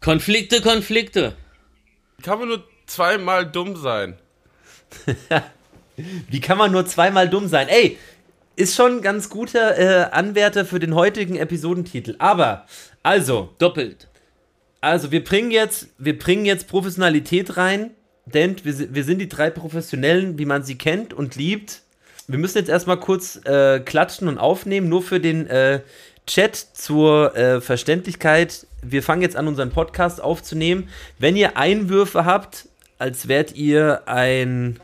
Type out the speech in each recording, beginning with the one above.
Konflikte, Konflikte. Kann man nur zweimal dumm sein? Wie kann man nur zweimal dumm sein? Ey, ist schon ein ganz guter äh, Anwärter für den heutigen Episodentitel. Aber, also. Doppelt. Also, wir bringen jetzt, wir bringen jetzt Professionalität rein, denn wir, wir sind die drei Professionellen, wie man sie kennt und liebt. Wir müssen jetzt erstmal kurz äh, klatschen und aufnehmen, nur für den äh, Chat zur äh, Verständlichkeit. Wir fangen jetzt an, unseren Podcast aufzunehmen. Wenn ihr Einwürfe habt, als wärt ihr ein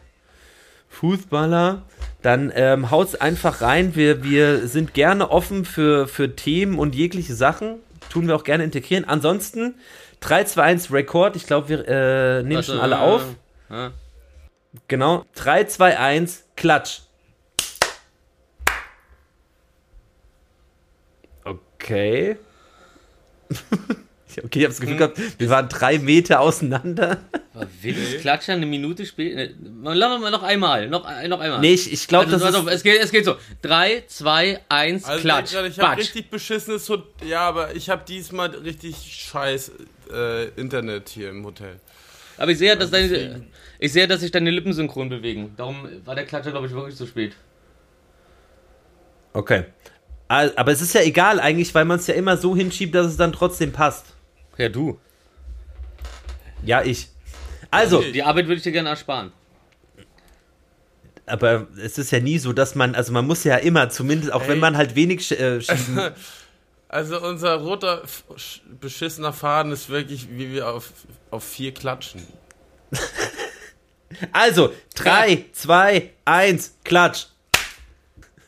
Fußballer, dann ähm, haut's einfach rein. Wir, wir sind gerne offen für, für Themen und jegliche Sachen. Tun wir auch gerne integrieren. Ansonsten 3, 2, 1 Rekord. Ich glaube, wir äh, nehmen Also, schon alle auf. äh, äh. Genau. 3, 2, 1, Klatsch. Okay. okay, ich habe das Gefühl gehabt, wir waren drei Meter auseinander. War wildes Klatschen eine Minute später. Wir noch einmal. Noch, noch einmal. Nee, ich, ich glaube, also, das auf, es, geht, es geht so. 3, 2, 1, Also Klatsch. Ich, ich habe richtig beschissenes Hot Ja, aber ich habe diesmal richtig scheiß äh, Internet hier im Hotel. Aber ich sehe, ja, dass deine, ich sehe, dass sich deine Lippen synchron bewegen. Darum war der Klatscher, glaube ich, wirklich zu spät. Okay. Aber es ist ja egal eigentlich, weil man es ja immer so hinschiebt, dass es dann trotzdem passt. Ja, du. Ja, ich. Also, Die Arbeit würde ich dir gerne ersparen. aber es ist ja nie so, dass man, also man muss ja immer, zumindest, auch wenn Ey. man halt wenig äh, schieben. Also unser roter, beschissener Faden ist wirklich, wie wir auf, auf vier klatschen. Also, 3, 2, 1, Klatsch.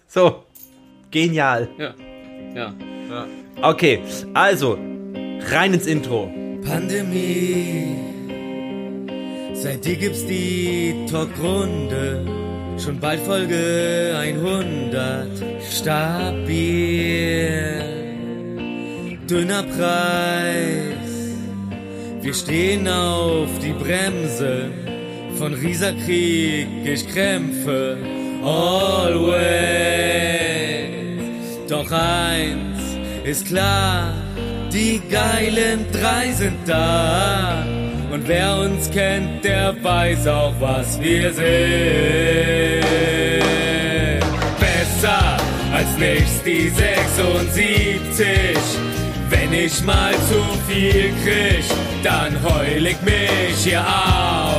So. Genial. Ja. Ja. Ja. Okay, also, rein ins Intro. Pandemie. Seit dir gibt's die Talkrunde. Schon bald Folge 100. Stabil. Dünner Preis. Wir stehen auf die Bremse. Von Rieserkrieg ich Krämpfe. Always. Doch eins ist klar, die geilen drei sind da. Und wer uns kennt, der weiß auch, was wir sind. Besser als nichts die 76. Wenn ich mal zu viel krieg, dann heul ich mich hier au,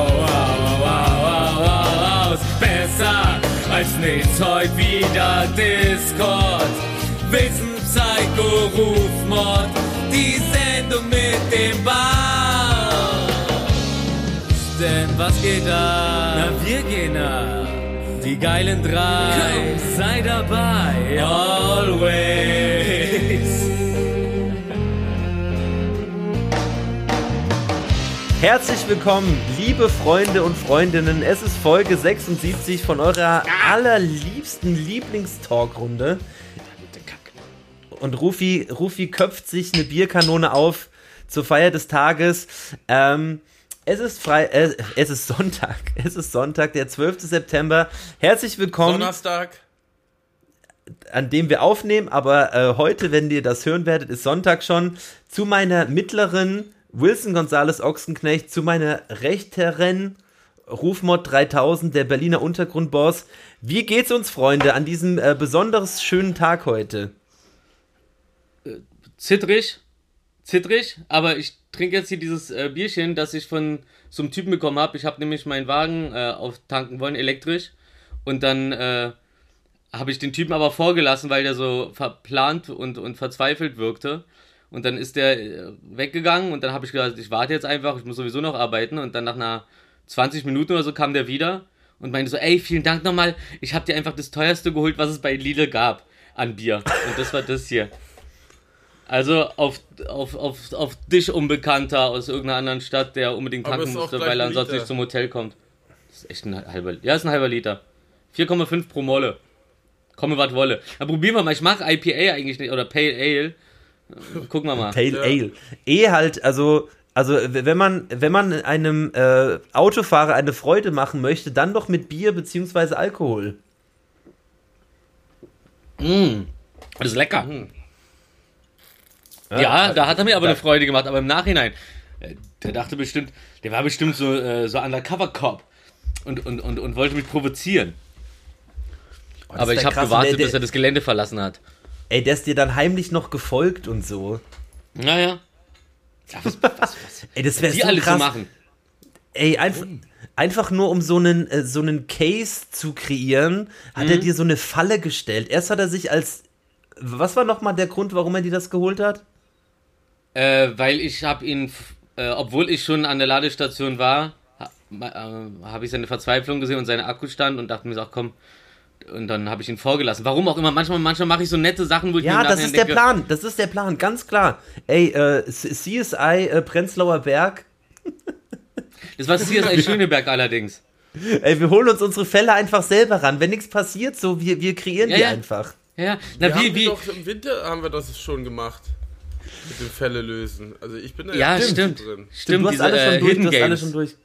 au, au, au, au, au, aus. Besser als nichts heute wieder Discord. Wissen, Psycho, Rufmord, die Sendung mit dem Bass. Denn was geht da? Na, wir gehen ab. Die geilen drei, sei dabei, always. Herzlich willkommen, liebe Freunde und Freundinnen. Es ist Folge 76 von eurer allerliebsten Lieblingstalkrunde. Und Rufi, Rufi köpft sich eine Bierkanone auf zur Feier des Tages. Ähm, es ist frei, äh, es ist Sonntag. Es ist Sonntag, der 12. September. Herzlich willkommen Donnerstag. an dem wir aufnehmen, aber äh, heute, wenn ihr das hören werdet, ist Sonntag schon, zu meiner mittleren Wilson Gonzales Ochsenknecht, zu meiner rechteren Rufmod 3000, der Berliner Untergrundboss. Wie geht's uns, Freunde, an diesem äh, besonders schönen Tag heute? Zittrig. Zittrig. Aber ich trinke jetzt hier dieses äh, Bierchen, das ich von so einem Typen bekommen habe. Ich habe nämlich meinen Wagen äh, auftanken wollen, elektrisch. Und dann äh, habe ich den Typen aber vorgelassen, weil der so verplant und, und verzweifelt wirkte. Und dann ist der äh, weggegangen und dann habe ich gedacht, ich warte jetzt einfach, ich muss sowieso noch arbeiten. Und dann nach einer 20 Minuten oder so kam der wieder und meinte so, ey, vielen Dank nochmal, ich habe dir einfach das teuerste geholt, was es bei Lidl gab an Bier. Und das war das hier. Also auf, auf, auf, auf dich Unbekannter aus irgendeiner anderen Stadt, der unbedingt tanken musste, weil er ein ansonsten nicht zum Hotel kommt. Das ist echt ein halber Ja, ist ein halber Liter. 4,5 pro Molle. Komme was wolle. Dann probieren wir mal. Ich mag IPA eigentlich nicht. Oder Pale Ale. Gucken wir mal. Pale Ja. Ale. Eh halt, also, also wenn man, wenn man einem äh, Autofahrer eine Freude machen möchte, dann doch mit Bier beziehungsweise Alkohol. Mm. Das ist lecker. Ja, da hat er mir aber eine Freude gemacht, aber im Nachhinein. Äh, Der dachte bestimmt, der war bestimmt so, äh, so Undercover-Cop und, und, und, und wollte mich provozieren. Oh, Aber ich habe gewartet, Und der, bis er das Gelände verlassen hat. Ey, der ist dir dann heimlich noch gefolgt und so. Naja. Ja, was, was, was Ey, das wäre so alle krass. zu machen. Ey, einfach, einfach nur um so einen, äh, so einen Case zu kreieren, hat Mhm. er dir so eine Falle gestellt. Erst hat er sich als. Was war nochmal der Grund, warum er dir das geholt hat? Äh, weil ich habe ihn, äh, obwohl ich schon an der Ladestation war, ha, äh, habe ich seine Verzweiflung gesehen und seine Akkustand und dachte mir so, ach komm, und dann habe ich ihn vorgelassen. Warum auch immer, manchmal, manchmal mache ich so nette Sachen, wo ich mir Ja, im das ist der Plan. Das ist der Plan, ganz klar. Ey, äh, CSI äh, Prenzlauer Berg. Das war CSI Schöneberg allerdings. Ey, wir holen uns unsere Fälle einfach selber ran. Wenn nichts passiert, so, wir, wir kreieren Ja, die ja. einfach. Ja, ja. Na, Wir wie, haben wie, Doch, Im Winter haben wir das schon gemacht. Mit den Fälle lösen. Also ich bin da ja, echt stimmt. drin. Stimmt, du hast diese, alles schon äh, durch, du hast alles Games. schon durch.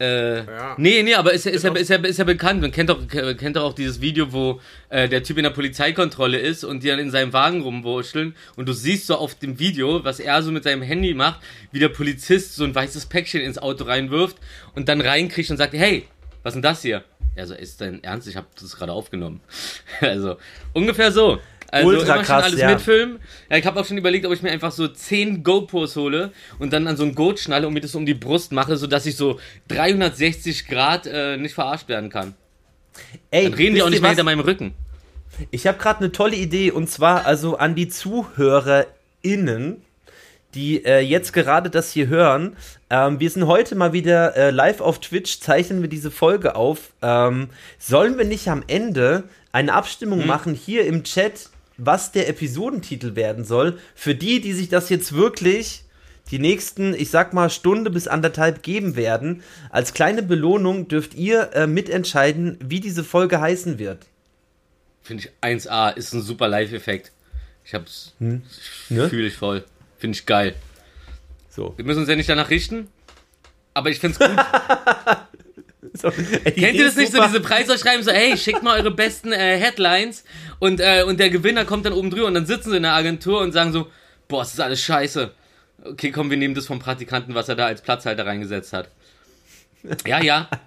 Äh, Ja. Nee, nee, aber ist ja, ist, ja, Genau. ist, ja, ist ja bekannt. Man kennt doch, kennt doch auch dieses Video, wo äh, der Typ in der Polizeikontrolle ist und die dann in seinem Wagen rumwurschteln und du siehst so auf dem Video, was er so mit seinem Handy macht, wie der Polizist so ein weißes Päckchen ins Auto reinwirft und dann reinkriegt und sagt, hey, was ist denn das hier? Ja, so, ist dein Ernst? Ich habe das gerade aufgenommen. also, ungefähr so. Also Ultra immer krass, schon alles ja. mitfilmen. Ja, ich habe auch schon überlegt, ob ich mir einfach so 10 GoPros hole und dann an so ein Goat schnalle und mir das um die Brust mache, sodass ich so 360 Grad äh, nicht verarscht werden kann. Ey, Dann reden die auch nicht mehr hinter meinem Rücken. Ich habe gerade eine tolle Idee und zwar also an die ZuhörerInnen, die äh, jetzt gerade das hier hören. Ähm, wir sind heute mal wieder äh, live auf Twitch, zeichnen wir diese Folge auf. Ähm, sollen wir nicht am Ende eine Abstimmung Hm. machen hier im Chat, was der Episodentitel werden soll? Für die, die sich das jetzt wirklich die nächsten, ich sag mal, Stunde bis anderthalb geben werden. Als kleine Belohnung dürft ihr äh, mitentscheiden, wie diese Folge heißen wird. Finde ich 1A, ist ein super Live-Effekt. Ich hab's, Ne? fühle ich voll. Finde ich geil. So. Wir müssen uns ja nicht danach richten, aber ich find's gut. so. Kennt ihr das nicht so, diese Preisausschreiben, so, hey, schickt mal eure besten äh, Headlines und, äh, und der Gewinner kommt dann oben drüber und dann sitzen sie in der Agentur und sagen so, boah, das ist alles scheiße. Okay, komm, wir nehmen das vom Praktikanten, was er da als Platzhalter reingesetzt hat. Ja, ja.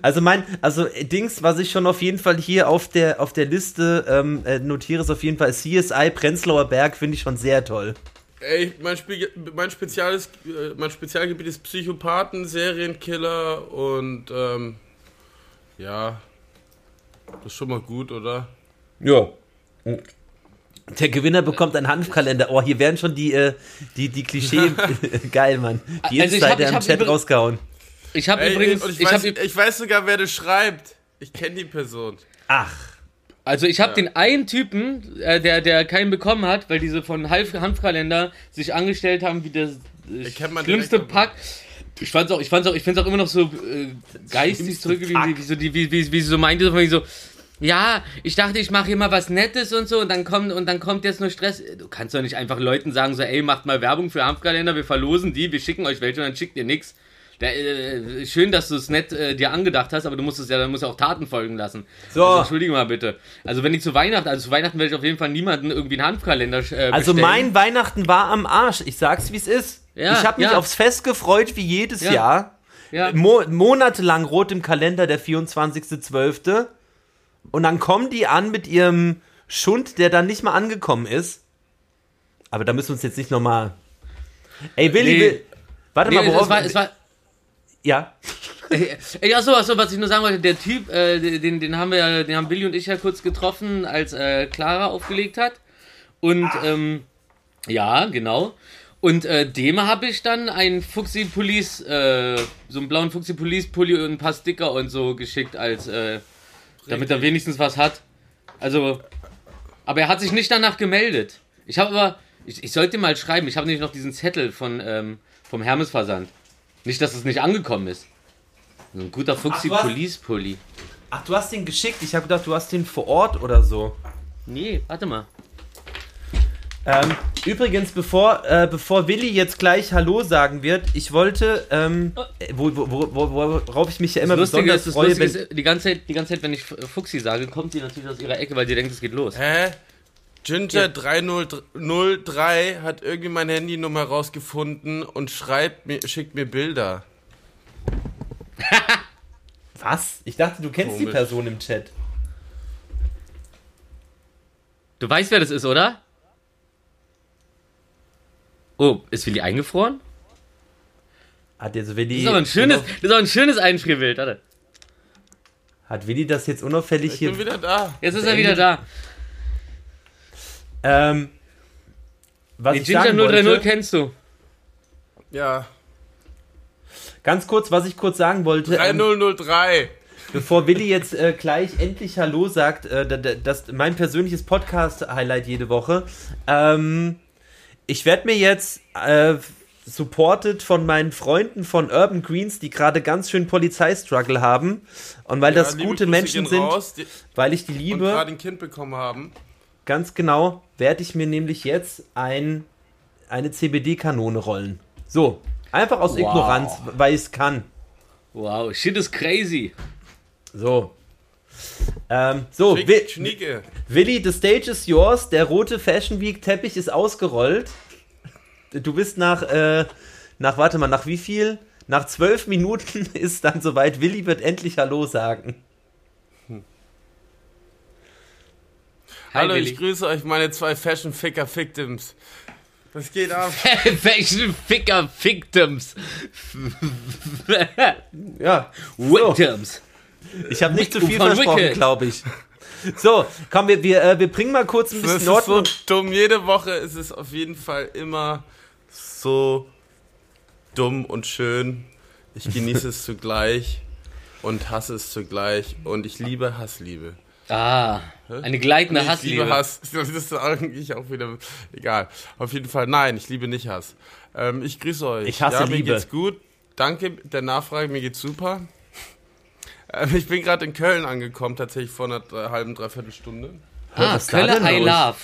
Also mein, also äh, Dings, was ich schon auf jeden Fall hier auf der auf der Liste ähm, äh, notiere, ist auf jeden Fall CSI Prenzlauer Berg, finde ich schon sehr toll. Ey, mein, Spiel, mein, Speziales, äh, mein Spezialgebiet ist Psychopathen, Serienkiller und ähm, ja, das ist schon mal gut, oder? Ja. Der Gewinner bekommt einen Hanfkalender. Oh, hier werden schon die äh, die die Klischee geil, Mann. Die Also ich hab- Insider ich im hab Chat rausgehauen. Ich habe übrigens, und ich, ich weiß, hab, ich weiß sogar, wer das schreibt. Ich kenne die Person. Ach, also ich habe den einen Typen, äh, der, der keinen bekommen hat, weil diese von Hanf Hanfkalender sich angestellt haben wie das äh, schlimmste Pack. Ich fand's auch, ich fand's auch, ich find's auch immer noch so äh, geistig zurückgeblieben, wie, wie, so, die, wie, wie, wie sie so meinte, wegen so, ja, ich dachte, ich mache hier mal was Nettes und so und dann kommt und dann kommt jetzt nur Stress. Du kannst doch nicht einfach Leuten sagen so, ey, macht mal Werbung für Hanfkalender, wir verlosen die, wir schicken euch welche und dann schickt ihr nix. Der, äh, schön, dass du es nett äh, dir angedacht hast, aber du musst es ja, dann musst du auch Taten folgen lassen. So. Also, entschuldige mal bitte. Also wenn ich zu Weihnachten, also zu Weihnachten werde ich auf jeden Fall niemanden irgendwie einen Hanfkalender äh, also bestellen. mein Weihnachten war am Arsch. Ich sag's wie es ist. Ja, ich habe mich ja. aufs Fest gefreut wie jedes Ja. Jahr. ja, Mo monatelang rot im Kalender der 24.12. Und dann kommen die an mit ihrem Schund, der dann nicht mal angekommen ist. Aber da müssen wir uns jetzt nicht nochmal. Ey, Willi, Nee. Will, warte nee, mal, worauf. es war, es war, ja. Ey, achso, achso, was ich nur sagen wollte, der Typ, äh, den, den haben wir ja, den haben Willi und ich ja kurz getroffen, als äh, Clara aufgelegt hat. Und ähm, ja, genau. Und äh, dem habe ich dann einen Fuchsi Police, äh, so einen blauen Fuchsi Police Pulli und ein paar Sticker und so geschickt, als äh, damit er wenigstens was hat. Also, aber er hat sich nicht danach gemeldet. Ich habe aber, ich, ich sollte mal schreiben, ich habe nämlich noch diesen Zettel von, ähm, vom Hermes-Versand. Nicht, dass es nicht angekommen ist. So ein guter Fuchsi Ach, du hast- Police Pulli. Ach, du hast den geschickt. Ich habe gedacht, du hast den vor Ort oder so. Nee, warte mal. Ähm, übrigens, bevor, äh, bevor Willi jetzt gleich Hallo sagen wird, ich wollte, ähm, äh, wo, wo, wo, wo, worauf ich mich ja immer Das Lustige besonders ist, das freue, Lustige ist die, ganze Zeit, die ganze Zeit, wenn ich Fuchsi sage, kommt sie natürlich aus ihrer Ecke, weil sie denkt, es geht los. Hä? Ginger303 hat irgendwie meine Handynummer rausgefunden und schreibt mir, schickt mir Bilder. Was? Ich dachte, du kennst die Komisch. Person im Chat. Du weißt, wer das ist, oder? Oh, ist Willi eingefroren? Hat jetzt Willi. Das ist aber ein schönes, das ist aber ein schönes Einfrierbild, warte. Hat Willi das jetzt unauffällig Ich hier. bin wieder da. Jetzt ist er wieder da. Ähm, was Die ich Ginger sagen 030 wollte, kennst du. Ja. ganz kurz, was ich kurz sagen wollte, ähm, 3003. bevor Willi jetzt äh, gleich endlich Hallo sagt, äh, da- da- das mein persönliches Podcast-Highlight jede Woche. Ähm, ich werde mir jetzt äh, supported von meinen Freunden von Urban Greens, die gerade ganz schön Polizeistruggle haben und weil das Ja, liebe gute Grüße Menschen sind, Raus, die, weil ich die und liebe. gerade ein Kind bekommen haben. Ganz genau, werde ich mir nämlich jetzt ein, eine CBD-Kanone rollen. So, einfach aus Wow. Ignoranz, weil ich es kann. Wow, shit is crazy. So. Ähm, so, Schick, Wi Schnieke. Willi, the stage is yours. Der rote Fashion Week Teppich ist ausgerollt. Du bist nach, äh, nach, warte mal, nach wie viel? Nach zwölf Minuten ist dann soweit. Willi wird endlich Hallo sagen. Hallo, ich Willi. grüße euch, meine zwei Fashion Ficker Victims. Was geht ab? Fashion Ficker Victims. Ja, Victims. ich habe nicht zu Wick- viel von versprochen, glaube ich. So, komm, wir, wir, äh, wir bringen mal kurz ein Das bisschen ist so Ordnung. dumm. Jede Woche ist es auf jeden Fall immer so dumm und schön. Ich genieße es zugleich und hasse es zugleich. Und ich liebe Hassliebe. Ah, eine gleitende Nee, ich liebe Hassliebe. Hass. Das ist eigentlich auch wieder egal. Auf jeden Fall, nein, ich liebe nicht Hass. Ähm, ich grüße euch. Ich hasse ja, mir Liebe. geht's gut. Danke der Nachfrage, mir geht's super. Ähm, ich bin gerade in Köln angekommen, tatsächlich vor einer drei- halben, dreiviertel Stunde. Ah, Was denn I los? Love.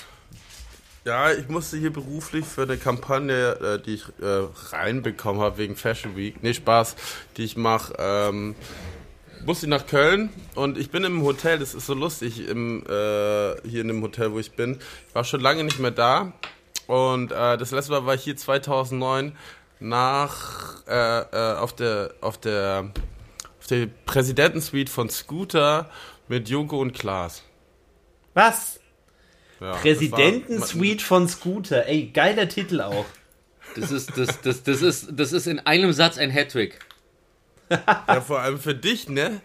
Ja, ich musste hier beruflich für eine Kampagne, äh, die ich äh, reinbekommen habe wegen Fashion Week, nee, Spaß, die ich mache, ähm, musste ich nach Köln und ich bin im Hotel, das ist so lustig, im, äh, hier in dem Hotel, wo ich bin. Ich war schon lange nicht mehr da und äh, das letzte Mal war ich hier 2009 nach, äh, äh, auf der, auf der, auf der Präsidentensuite von Scooter mit Joko und Klaas. Was? Ja, Präsidentensuite von Scooter. Ey, geiler Titel auch. Das ist, das, das, das ist, das ist in einem Satz ein Hattrick. Ja, vor allem für dich, ne?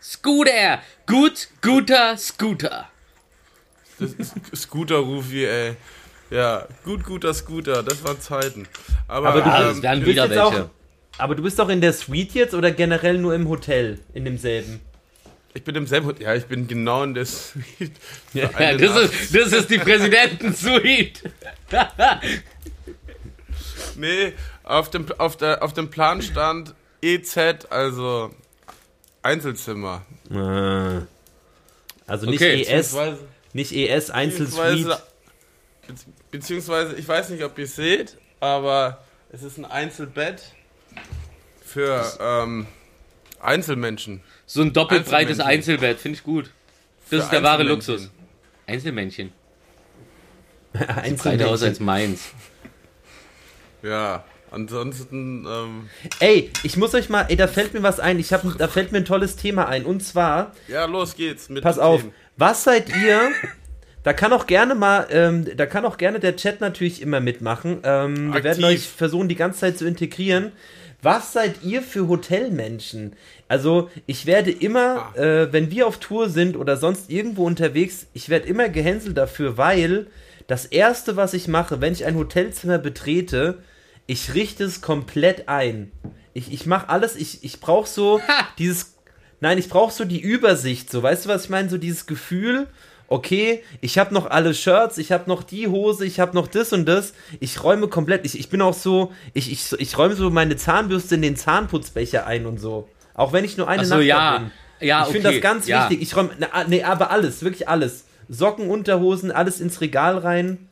Scooter! Gut, guter Scooter. Das ist Scooter-Rufi, ey. Ja, gut, guter Scooter, das waren Zeiten. Aber, Aber du- ähm, bist wieder jetzt auch- welche. Aber du bist doch in der Suite jetzt oder generell nur im Hotel? In demselben? ich bin im selben Hotel. Ja, ich bin genau in der Suite. Ja, das, Nacht. ist, das ist die Präsidentensuite. Nee, auf dem, auf, der, auf dem Plan stand EZ, also Einzelzimmer. Ah. Also nicht Okay, ES, nicht ES Einzelsuite. beziehungsweise, bezieh- beziehungsweise, ich weiß nicht, ob ihr es seht, aber es ist ein Einzelbett für ähm, Einzelmenschen. So ein doppelt breites Einzelmännchen. Einzelbett, finde ich gut. Das Für ist der wahre Einzelmännchen. Luxus. Einzelmännchen. Breiter aus Einzelmännchen. als meins. Ja, ansonsten, ähm, Ey, ich muss euch mal, ey, da fällt mir was ein. Ich hab, da fällt mir ein tolles Thema ein. Und zwar, ja, los geht's. Mit pass auf, Themen. was seid ihr? Da kann auch gerne mal, ähm, da kann auch gerne der Chat natürlich immer mitmachen. Ähm, wir werden euch versuchen, die ganze Zeit zu integrieren. Was seid ihr für Hotelmenschen? Also, ich werde immer, Ah. äh, wenn wir auf Tour sind oder sonst irgendwo unterwegs, ich werde immer gehänselt dafür, weil das erste, was ich mache, wenn ich ein Hotelzimmer betrete, ich richte es komplett ein. Ich, ich mache alles, ich, ich brauche so dieses, nein, ich brauche so die Übersicht, so, weißt du, was ich meine? So dieses Gefühl, okay, ich habe noch alle Shirts, ich habe noch die Hose, ich habe noch das und das. Ich räume komplett, ich, ich bin auch so, ich, ich, ich räume so meine Zahnbürste in den Zahnputzbecher ein und so. Auch wenn ich nur eine Ach so, Nacht ja. bin. Ja, ich finde okay, das ganz ja. wichtig. Ich räume, na, nee, aber alles, wirklich alles. Socken, Unterhosen, alles ins Regal rein.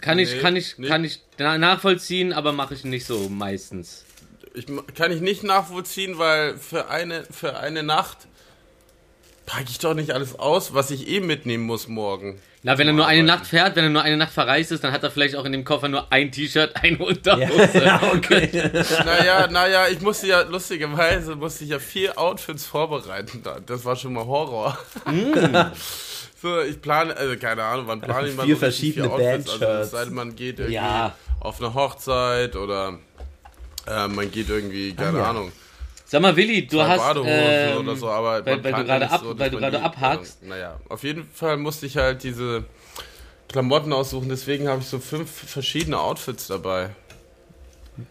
Kann ich, Nee, kann ich, nee. kann ich na- nachvollziehen, aber mache ich nicht so meistens. Ich, kann ich nicht nachvollziehen, weil für eine, für eine Nacht packe ich doch nicht alles aus, was ich eh mitnehmen muss morgen. Na, wenn er nur eine. Nacht fährt, wenn er nur eine Nacht verreist ist, dann hat er vielleicht auch in dem Koffer nur ein T-Shirt, eine Unterhose. ja, okay. Naja, naja, ich musste ja, lustigerweise, musste ich ja vier Outfits vorbereiten. da. Das war schon mal Horror. so, ich plane, also keine Ahnung, wann plane ich mal Vier verschiedene Outfits? Also, Bandshirts. es sei man geht irgendwie Ja. auf eine Hochzeit oder äh, man geht irgendwie, keine Ah, ja. Ahnung, Sag mal, Willi, du hast. Ähm, oder so, aber weil- weil du gerade ab- so, weil du gerade abhakst. Also, naja, auf jeden Fall musste ich halt diese Klamotten aussuchen, deswegen habe ich so fünf verschiedene Outfits dabei.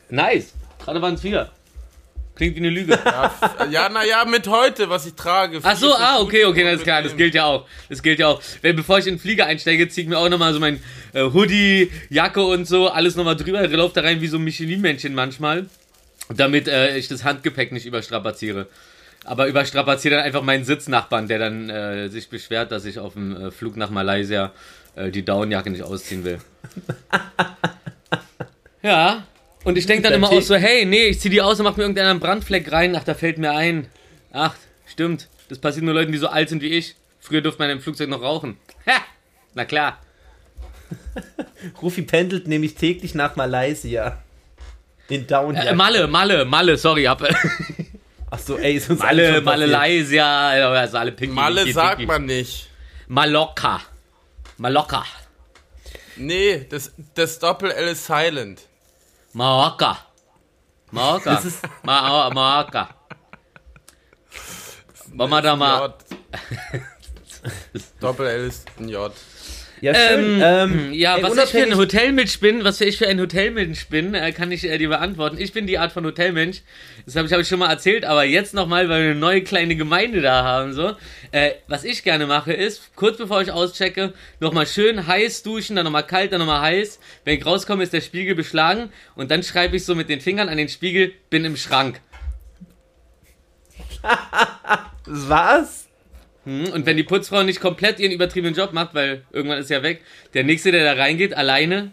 Nice. Gerade waren es vier. Klingt wie eine Lüge. Ja, naja, mit heute, was ich trage. Ach so, ah, okay, okay, das ist klar, das gilt ja auch. Das gilt ja auch. Wenn, bevor ich in den Flieger einsteige, ziehe ich mir auch nochmal so mein äh, Hoodie, Jacke und so, alles nochmal drüber, laufe da rein wie so ein Michelin-Männchen manchmal, damit äh, ich das Handgepäck nicht überstrapaziere. Aber überstrapaziere dann einfach meinen Sitznachbarn, der dann äh, sich beschwert, dass ich auf dem äh, Flug nach Malaysia äh, die Downjacke nicht ausziehen will. ja. Und ich denke dann immer Tee- auch so, hey, nee, ich zieh die aus und mach mir irgendeinen einen Brandfleck rein. Ach, da fällt mir ein. Ach, stimmt. Das passiert nur Leuten, die so alt sind wie ich. Früher durfte man im Flugzeug noch rauchen. Ha! Na klar. Rufi pendelt nämlich täglich nach Malaysia. In Down. Äh, Malle, Malle, Malle, sorry, hab. Ach so, ey, ist uns Malle. Malaysia, also alle Pinky. Malle Pinky, sagt Pinky. man nicht. Malokka. Malokka. Nee, das, das Doppel-L ist silent. Marokka. Marokka. Das ist- Ma da mal. Doppel-L ist ein J. Ja, schön. Ähm, Ähm, ja, ey, was ich für ein Hotelmensch bin, was ich für ein Hotelmensch bin, äh, kann ich äh, dir beantworten. Ich bin die Art von Hotelmensch. Das habe ich, hab ich schon mal erzählt, aber jetzt nochmal, weil wir eine neue kleine Gemeinde da haben. so. Äh, was ich gerne mache, ist, kurz bevor ich auschecke, nochmal schön heiß duschen, dann nochmal kalt, dann nochmal heiß. Wenn ich rauskomme, ist der Spiegel beschlagen und dann schreibe ich so mit den Fingern an den Spiegel, bin im Schrank. Was? Hm, Und wenn die Putzfrau nicht komplett ihren übertriebenen Job macht, weil irgendwann ist ja weg, der Nächste, der da reingeht, alleine,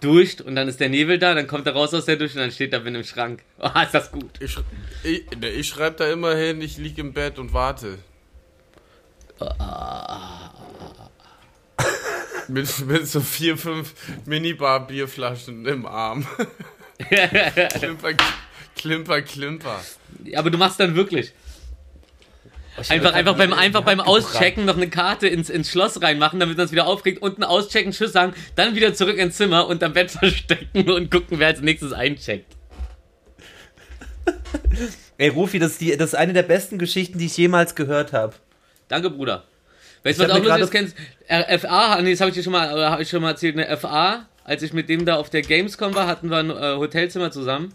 duscht und dann ist der Nebel da, dann kommt er raus aus der Dusche und dann steht er bin im Schrank. Oh, ist das gut. Ich, ich, ne, ich schreibe da immer hin, ich liege im Bett und warte. mit, mit so vier, fünf Minibar-Bierflaschen im Arm. klimper, klimper, klimper. Aber du machst dann wirklich. Einfach, einfach beim, einfach beim Auschecken noch eine Karte ins, ins Schloss reinmachen, damit man es wieder aufkriegt, unten auschecken, Tschüss sagen, dann wieder zurück ins Zimmer, unterm Bett verstecken und gucken, wer als nächstes eincheckt. Ey, Rufi, das ist, die, das ist eine der besten Geschichten, die ich jemals gehört habe. Danke, Bruder. Weißt Ich du, was auch lustig ist? Kennst, FA, nee, das habe ich dir schon mal, äh, hab ich schon mal erzählt, ne, FA, als ich mit dem da auf der Gamescom war, hatten wir ein äh, Hotelzimmer zusammen.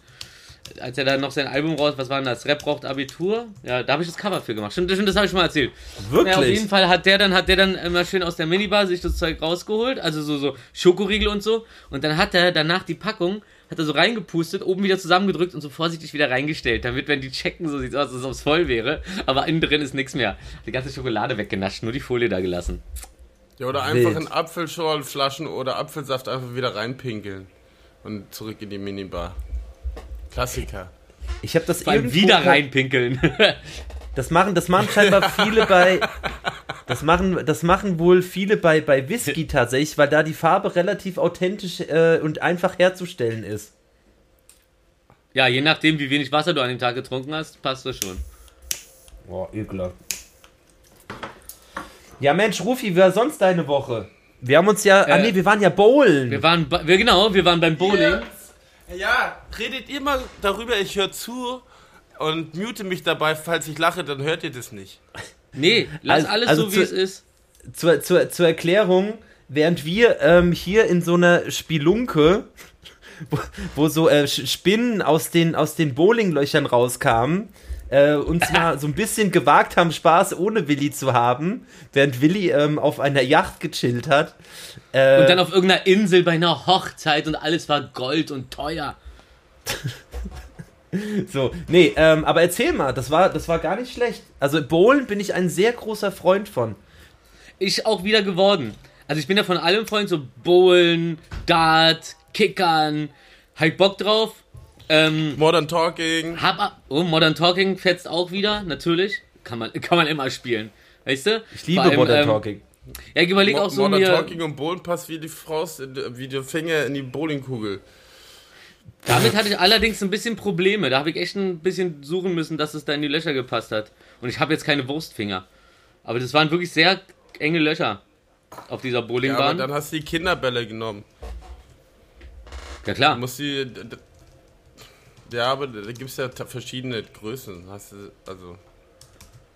Als er da noch sein Album raus, was war denn das? Rap braucht Abitur? Ja, da habe ich das Cover für gemacht. Stimmt, stimmt das habe ich schon mal erzählt. Wirklich? Ja, auf jeden Fall hat der dann, hat der dann immer schön aus der Minibar sich das Zeug rausgeholt, also so, so Schokoriegel und so. Und dann hat er danach die Packung, hat er so reingepustet, oben wieder zusammengedrückt und so vorsichtig wieder reingestellt, damit, wenn die checken, so sieht aus, als ob es voll wäre. Aber innen drin ist nichts mehr. Die ganze Schokolade weggenascht, nur die Folie da gelassen. Ja, oder einfach Wild. in Apfelschorlflaschen oder Apfelsaft einfach wieder reinpinkeln. Und zurück in die Minibar. Klassiker. Ich habe das Vor allem irgendwo wieder reinpinkeln. Das machen, das machen scheinbar viele bei. Das machen, das machen wohl viele bei, bei Whisky tatsächlich, weil da die Farbe relativ authentisch äh, und einfach herzustellen ist. ja, je nachdem, wie wenig Wasser du an dem Tag getrunken hast, passt das schon. Boah, ekelhaft. Ja, Mensch, Rufi, wie war sonst deine Woche? Wir haben uns ja. ah, Äh, nee, wir waren ja bowlen. Wir waren, wir, genau, wir waren beim Bowling. Ja, redet ihr mal darüber, ich höre zu und mute mich dabei, falls ich lache, dann hört ihr das nicht. Nee, lass Also- alles also so, wie zu- es ist. zur, zur, zur Erklärung, während wir ähm, hier in so einer Spelunke, wo, wo so äh, Spinnen aus den, aus den Bowlinglöchern rauskamen, äh, uns mal so ein bisschen gewagt haben, Spaß ohne Willi zu haben, während Willi ähm, auf einer Yacht gechillt hat. Äh, Und dann auf irgendeiner Insel bei einer Hochzeit und alles war Gold und teuer. so, nee, ähm, aber erzähl mal, das war, das war gar nicht schlecht. Also Bowlen bin ich ein sehr großer Freund von. Ich auch wieder geworden. Also ich bin ja von allem Freund, so Bowlen, Dart, Kickern, halt Bock drauf. Ähm, Modern Talking. hab, oh, Modern Talking fetzt auch wieder, natürlich. Kann man, kann man immer spielen. Weißt du? Ich liebe allem, Modern ähm, Talking. Ja, ich überlege Mo- auch so Modern mir. Talking und Bowlen passt wie die Faust, in die- wie der Finger in die Bowlingkugel. Damit hatte ich allerdings ein bisschen Probleme. Da habe ich echt ein bisschen suchen müssen, dass es da in die Löcher gepasst hat. Und ich habe jetzt keine Wurstfinger. Aber das waren wirklich sehr enge Löcher auf dieser Ja, aber Bowlingbahn. dann hast du die Kinderbälle genommen. Ja, klar. Du musst die. Ja, aber da gibt es ja verschiedene Größen. Hast du, also.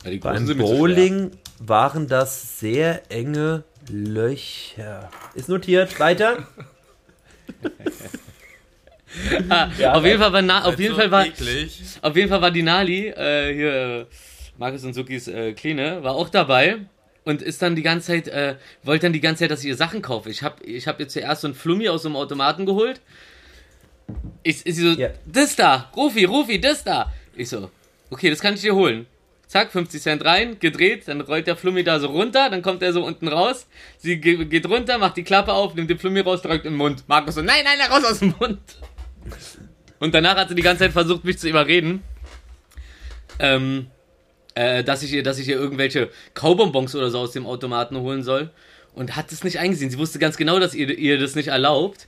Ja, Beim. Bowling waren das sehr enge Löcher. Ist notiert. Weiter. auf jeden Fall war, Na, auf jeden so Fall war, Eklig. auf jeden Fall war die Nali, äh, hier, äh, Markus und Sukis äh, Kleine, war auch dabei und ist dann die ganze Zeit, äh, wollte dann die ganze Zeit, dass ich ihr Sachen kaufe. Ich habe ich hab ihr zuerst so ein Flummi aus so einem Automaten geholt. Ich, ich so, Ja. das da, Rufi, Rufi, das da. Ich so, okay, das kann ich dir holen. Zack, 50 Cent rein, gedreht, dann rollt der Flummi da so runter, dann kommt er so unten raus. Sie ge geht runter, macht die Klappe auf, nimmt den Flummi raus, drückt den Mund. Markus so, nein, nein, nein, raus aus dem Mund. Und danach hat sie die ganze Zeit versucht, mich zu überreden. Ähm, äh, dass ich ihr, dass ich ihr irgendwelche Kaubonbons oder so aus dem Automaten holen soll. Und hat es nicht eingesehen. Sie wusste ganz genau, dass ihr, ihr das nicht erlaubt.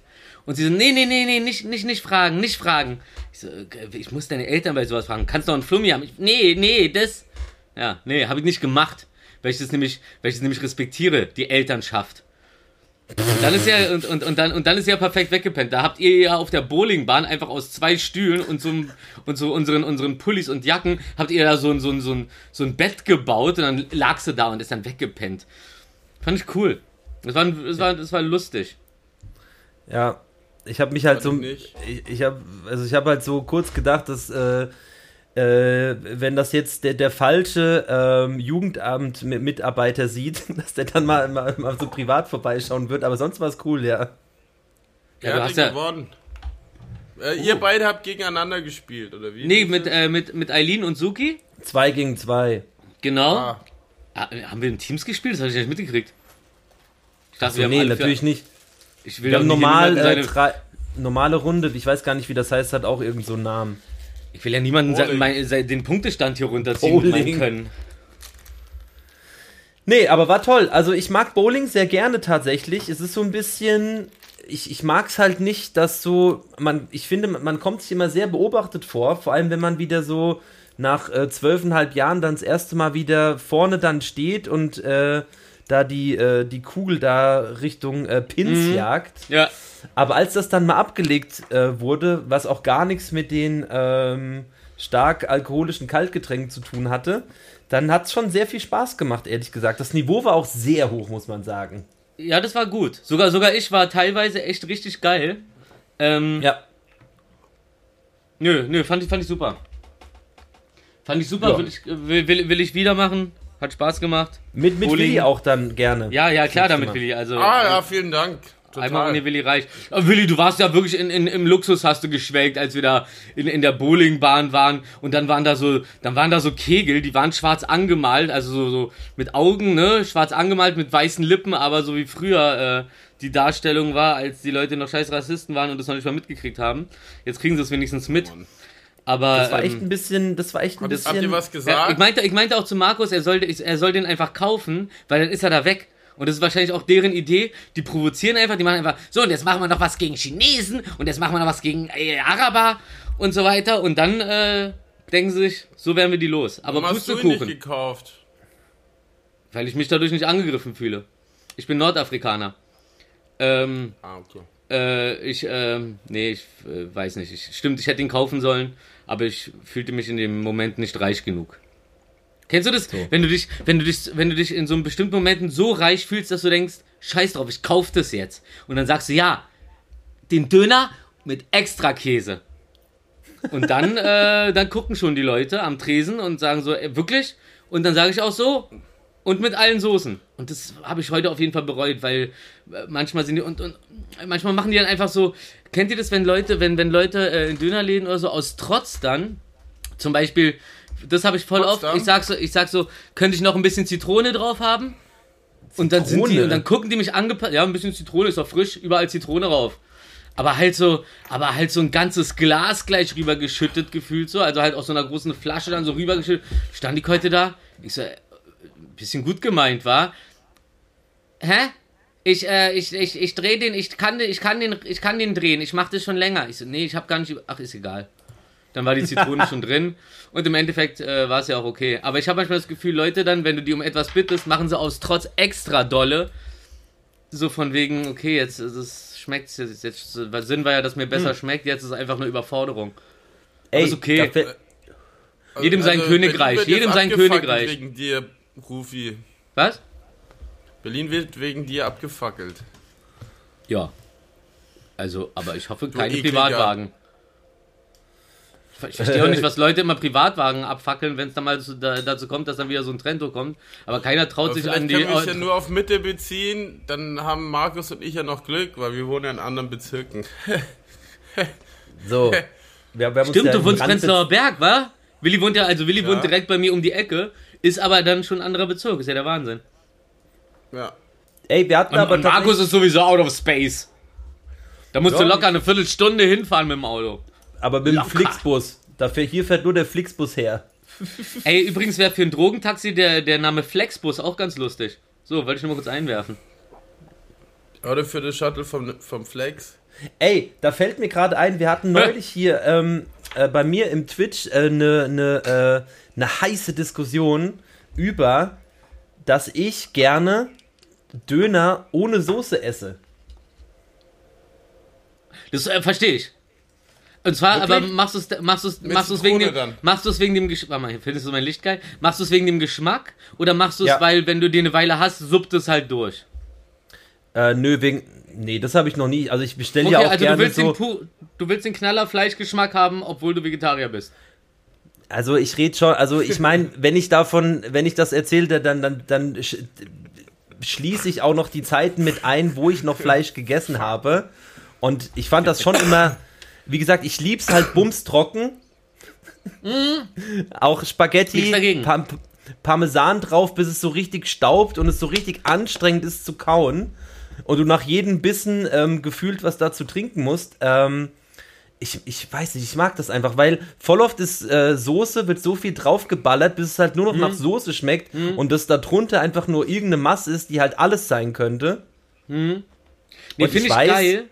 Und sie so, nee, nee, nee, nee, nicht, nicht, nicht fragen, nicht fragen. Ich so, äh, ich muss deine Eltern bei sowas fragen. Kannst du noch einen Flummi haben? Ich, nee, nee, das. Ja, nee, habe ich nicht gemacht. Weil ich das nämlich, weil ich das nämlich respektiere, die Elternschaft. Und dann ist ja, und, und, und, dann, und dann ist ja perfekt weggepennt. Da habt ihr ja auf der Bowlingbahn einfach aus zwei Stühlen und so, und so unseren, unseren Pullis und Jacken, habt ihr da so ein, so ein, so ein, so ein Bett gebaut und dann lag sie da und ist dann weggepennt. Fand ich cool. Das war, das war, das war lustig. Ja, ich habe mich halt so, ich ich, habe, also ich habe halt so kurz gedacht, dass äh, äh, wenn das jetzt der, der falsche ähm, Jugendamt-Mitarbeiter sieht, dass der dann mal, mal, mal so privat vorbeischauen wird. Aber sonst war es cool, ja. Ja, denn ja, gewonnen? Äh, Ihr beide habt gegeneinander gespielt, oder wie? nee, mit, äh, mit, mit Eileen und Suki. Zwei gegen zwei. Genau. Ah, Ah, haben wir in Teams gespielt? Das habe ich nicht mitgekriegt. Ich dachte, So, nee, natürlich nicht. Ich will Wir haben normal, seine, drei, normale Runde, ich weiß gar nicht, wie das heißt, hat auch irgend so einen Namen. ich will ja niemanden se- Bowling. mein, se- den Punktestand hier runterziehen können. Nee, aber war toll. Also ich mag Bowling sehr gerne tatsächlich. Es ist so ein bisschen. Ich, ich mag es halt nicht, dass so. Man, ich finde, man kommt sich immer sehr beobachtet vor, vor allem wenn man wieder so nach äh, zwölfeinhalb Jahren dann das erste Mal wieder vorne dann steht und äh, da die, äh, die Kugel da Richtung äh, Pins jagt. Ja. Aber als das dann mal abgelegt äh, wurde, was auch gar nichts mit den ähm, stark alkoholischen Kaltgetränken zu tun hatte, dann hat es schon sehr viel Spaß gemacht, ehrlich gesagt. Das Niveau war auch sehr hoch, muss man sagen. Ja, das war gut. Sogar, sogar ich war teilweise echt richtig geil. Ähm, Ja. Nö, nö, fand ich, fand ich super. Fand ich super, Ja. will, ich, will, will, will ich wieder machen. Hat Spaß gemacht. Mit, mit Bowling. Willi auch dann gerne. Ja, ja, klar damit. Willi. Also, ah ja, vielen Dank. Einmal Total. ohne Willi reicht. Aber Willi, du warst ja wirklich in, in, im Luxus, hast du geschwelgt, als wir da in, in der Bowlingbahn waren. Und dann waren da so, dann waren da so Kegel, die waren schwarz angemalt, also so, so mit Augen, ne, schwarz angemalt mit weißen Lippen, aber so wie früher äh, die Darstellung war, als die Leute noch scheiß Rassisten waren und das noch nicht mal mitgekriegt haben. Jetzt kriegen sie es wenigstens mit. Aber Das war echt ähm, ein bisschen, das war echt ein Habt ihr bisschen. was ja, gesagt? ich, meinte, ich meinte auch zu Markus, er soll, er soll den einfach kaufen, weil dann ist er da weg. Und das ist wahrscheinlich auch deren Idee. Die provozieren einfach, die machen einfach, so, und jetzt machen wir noch was gegen Chinesen und jetzt machen wir noch was gegen äh, Araber und so weiter. Und dann äh, denken sie sich, so werden wir die los. Aber Warum hast du ihn nicht Pustekuchen, gekauft? weil ich mich dadurch nicht angegriffen fühle. Ich bin Nordafrikaner. Ähm, Ah, okay. äh, ich, ähm, nee, ich äh, weiß nicht. Ich, stimmt, ich hätte ihn kaufen sollen, aber ich fühlte mich in dem Moment nicht reich genug. Kennst du das? Wenn du dich, wenn du dich, wenn du dich in so einem bestimmten Momenten so reich fühlst, dass du denkst, scheiß drauf, ich kauf das jetzt. Und dann sagst du, ja, den Döner mit extra Käse. Und dann, äh, dann gucken schon die Leute am Tresen und sagen so, äh, wirklich? Und dann sage ich auch so, und mit allen Soßen. Und das habe ich heute auf jeden Fall bereut, weil äh, manchmal sind die und, und manchmal machen die dann einfach so. Kennt ihr das, wenn Leute, wenn, wenn Leute äh, in Dönerläden oder so aus Trotz dann, zum Beispiel, das habe ich voll oft, Potsdam? ich sag so, ich sag so, könnte ich noch ein bisschen Zitrone drauf haben? Und dann sind die, Zitrone? und dann gucken die mich angepasst, ja, ein bisschen Zitrone ist doch frisch, überall Zitrone drauf. Aber halt so, aber halt so ein ganzes Glas gleich rübergeschüttet gefühlt so, also halt aus so einer großen Flasche dann so rübergeschüttet. Stand ich heute da, ich so, äh, bisschen gut gemeint war. Hä? Ich, äh, ich, ich, ich drehe den, ich kann, den- ich kann den, ich kann den drehen, ich mache das schon länger. Ich so, nee, ich habe gar nicht, über- ach, ist egal. Dann war die Zitrone schon drin und im Endeffekt äh, war es ja auch okay. Aber ich habe manchmal das Gefühl, Leute dann, wenn du die um etwas bittest, machen sie aus Trotz extra dolle. So von wegen, okay, jetzt ist es schmeckt jetzt, jetzt Sinn war ja, dass mir besser schmeckt, jetzt ist es einfach eine Überforderung. Ey, ist okay. da fäll- Jedem sein Königreich, jedem sein abgefackelt Königreich. Wegen dir, Rufi. Was? Berlin wird wegen dir abgefackelt. Ja. Also, aber ich hoffe keine ekliger. Privatwagen. Ich verstehe auch nicht, was Leute immer Privatwagen abfackeln, wenn es dann mal so da, dazu kommt, dass dann wieder so ein Trend kommt. Aber keiner traut Aber sich an die. können wir uns ja nur auf Mitte beziehen, dann haben Markus und ich ja noch Glück, weil wir wohnen ja in anderen Bezirken. so. Wir, wir haben uns Stimmt, ja du wohnst Prenzlauer Berg, wa? Willi wohnt ja, also Willi Ja. wohnt direkt bei mir um die Ecke, ist aber dann schon ein anderer Bezirk, ist ja der Wahnsinn. Ja. Ey, wir hatten Und, aber und Markus ist sowieso out of space. Da musst Ja, du locker eine Viertelstunde hinfahren mit dem Auto. aber mit dem locker. Flixbus. Dafür, hier fährt nur der Flixbus her. Ey, übrigens wäre für ein Drogentaxi der, der Name Flexbus auch ganz lustig. So, wollte ich nur mal kurz einwerfen. Oder für das Shuttle vom, vom Flex. Ey, da fällt mir gerade ein, wir hatten neulich hier ähm, äh, bei mir im Twitch eine äh, ne, ne, äh, ne heiße Diskussion über, dass ich gerne Döner ohne Soße esse. Das äh, verstehe ich. Und zwar, Wirklich? aber machst du es machst du's, machst du's wegen dem dann. machst du's wegen dem Geschmack. Warte mal, findest du mein Licht geil? Machst du es wegen dem Geschmack oder machst du es, Ja. weil wenn du den eine Weile hast, suppt es halt durch? Äh, nö, wegen. Nee, das habe ich noch nie. Also ich bestelle Okay, ja auch also du gerne willst, so. den pu du willst den Knaller Fleischgeschmack haben, obwohl du Vegetarier bist. Also ich rede schon, also ich meine, wenn ich davon, wenn ich das erzähle, dann, dann, dann schließe ich auch noch die Zeiten mit ein, wo ich noch Fleisch gegessen habe. Und ich fand das schon immer, wie gesagt, ich lieb's halt bumstrocken. Auch Spaghetti. Par Parmesan drauf, bis es so richtig staubt und es so richtig anstrengend ist zu kauen. Und du nach jedem Bissen ähm, gefühlt was da zu trinken musst. Ähm, ich, ich weiß nicht, ich mag das einfach, weil voll oft ist äh, Soße, wird so viel draufgeballert, bis es halt nur noch Mhm. nach Soße schmeckt und das darunter einfach nur irgendeine Masse ist, die halt alles sein könnte. Nee, Und finde ich ich, weiß, geil.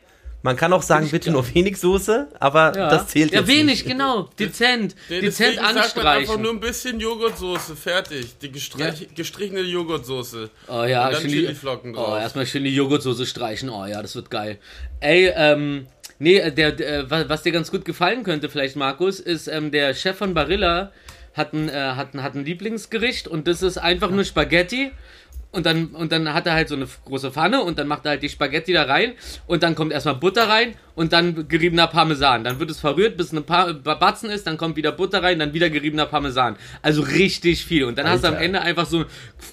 Man kann auch sagen, bitte geil. nur wenig Soße, aber Ja, das zählt ja jetzt wenig, nicht. genau. Dezent. Deswegen Dezent sagt man einfach anstreichen. nur ein bisschen Joghurtsoße, fertig. Die gestreich, gestrichene Joghurtsoße. Oh ja, Und dann schön die, Chiliflocken drauf. Oh, erstmal schön die Joghurtsoße streichen. Oh ja, das wird geil. Ey, ähm, nee, der, der, wa- was dir ganz gut gefallen könnte, vielleicht, Markus, ist, ähm, der Chef von Barilla hat ein, äh, hat, ein, hat ein Lieblingsgericht und das ist einfach nur Spaghetti. Und dann, und dann hat er halt so eine große Pfanne und dann macht er halt die Spaghetti da rein und dann kommt erstmal Butter rein und dann geriebener Parmesan. Dann wird es verrührt, bis ein paar Batzen ist, dann kommt wieder Butter rein, dann wieder geriebener Parmesan. Also richtig viel. Und dann hast du am Alter. Ende einfach so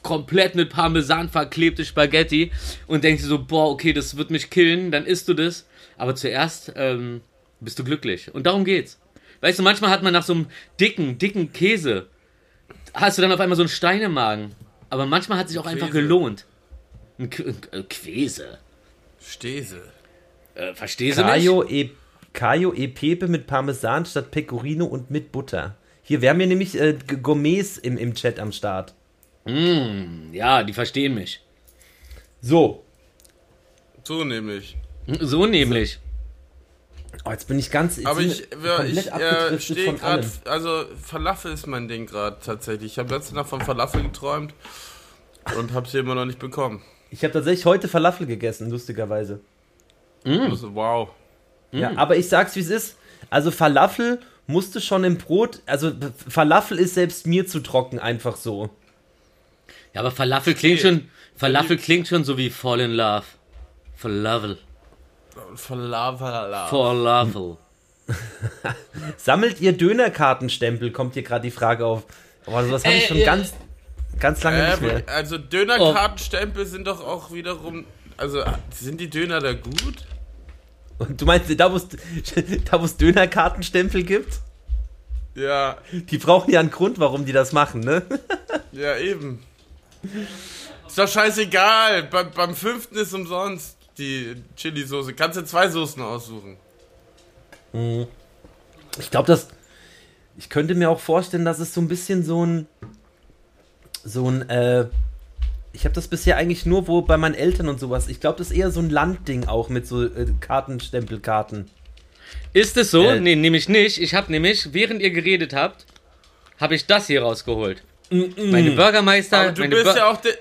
komplett mit Parmesan verklebte Spaghetti und denkst dir so, boah, okay, das wird mich killen, dann isst du das. Aber zuerst ähm, bist du glücklich. Und darum geht's. Weißt du, manchmal hat man nach so einem dicken, dicken Käse, hast du dann auf einmal so einen Stein im Magen. Aber manchmal hat sich auch einfach Käse. gelohnt. Ein, Qu- ein, äh, Quäse. Stese. Äh, verstehst du nicht? Caio e, Caio e Pepe mit Parmesan statt Pecorino und mit Butter. Hier, wir haben hier nämlich äh, Gourmets im, im Chat am Start. Ja, die verstehen mich. So. So nämlich. So nämlich. Oh, jetzt bin ich ganz jetzt Aber ich, ja, ich äh, stehe gerade, also Falafel ist mein Ding gerade tatsächlich. Ich habe letzte Nacht von Falafel geträumt und habe sie immer noch nicht bekommen. Ich habe tatsächlich heute Falafel gegessen, lustigerweise. Also, wow. Ja, aber ich sag's wie es ist. Also Falafel musste schon im Brot, also Falafel ist selbst mir zu trocken, einfach so. Ja, aber Falafel klingt schon, Falafel klingt schon so wie Fall in Love. Falafel. Falafel. Falafel. Sammelt ihr Dönerkartenstempel? Kommt hier gerade die Frage auf. Aber das habe ich Äh, schon äh, ganz, ganz lange Äh, nicht mehr. also Dönerkartenstempel sind doch auch wiederum, also sind die Döner da gut? Und du meinst, da wo es da, wo's Dönerkartenstempel gibt? Ja, Die brauchen ja einen Grund, warum die das machen, ne? ja eben. Ist doch scheißegal. Beim, beim fünften ist umsonst die Chili-Soße. Kannst du zwei Soßen aussuchen. Ich glaube, das. Ich könnte mir auch vorstellen, dass es so ein bisschen so ein. So ein, äh, Ich habe das bisher eigentlich nur wo bei meinen Eltern und sowas. Ich glaube, das ist eher so ein Landding auch mit so äh, Kartenstempelkarten. Ist es so? Äh. nee, nämlich nicht. Ich habe nämlich, während ihr geredet habt, habe ich das hier rausgeholt. Meine Bürgermeister, Aber du meine, bist Bür ja auch der.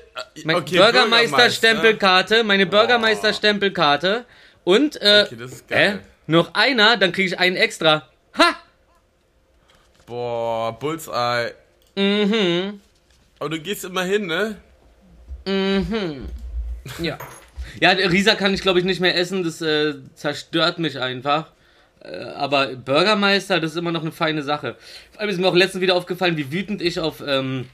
mein okay, Bürgermeister-Stempelkarte, meine Bürgermeister-Stempelkarte und äh, Okay, das ist geil. äh, noch einer, dann kriege ich einen extra. Ha! Boah, Bullseye. Mhm. Aber du gehst immer hin, ne? Ja. Ja, der Risa kann ich glaube ich nicht mehr essen, das äh, zerstört mich einfach. Äh, aber Bürgermeister, das ist immer noch eine feine Sache. Vor allem ist mir auch letztens wieder aufgefallen, wie wütend ich auf ähm,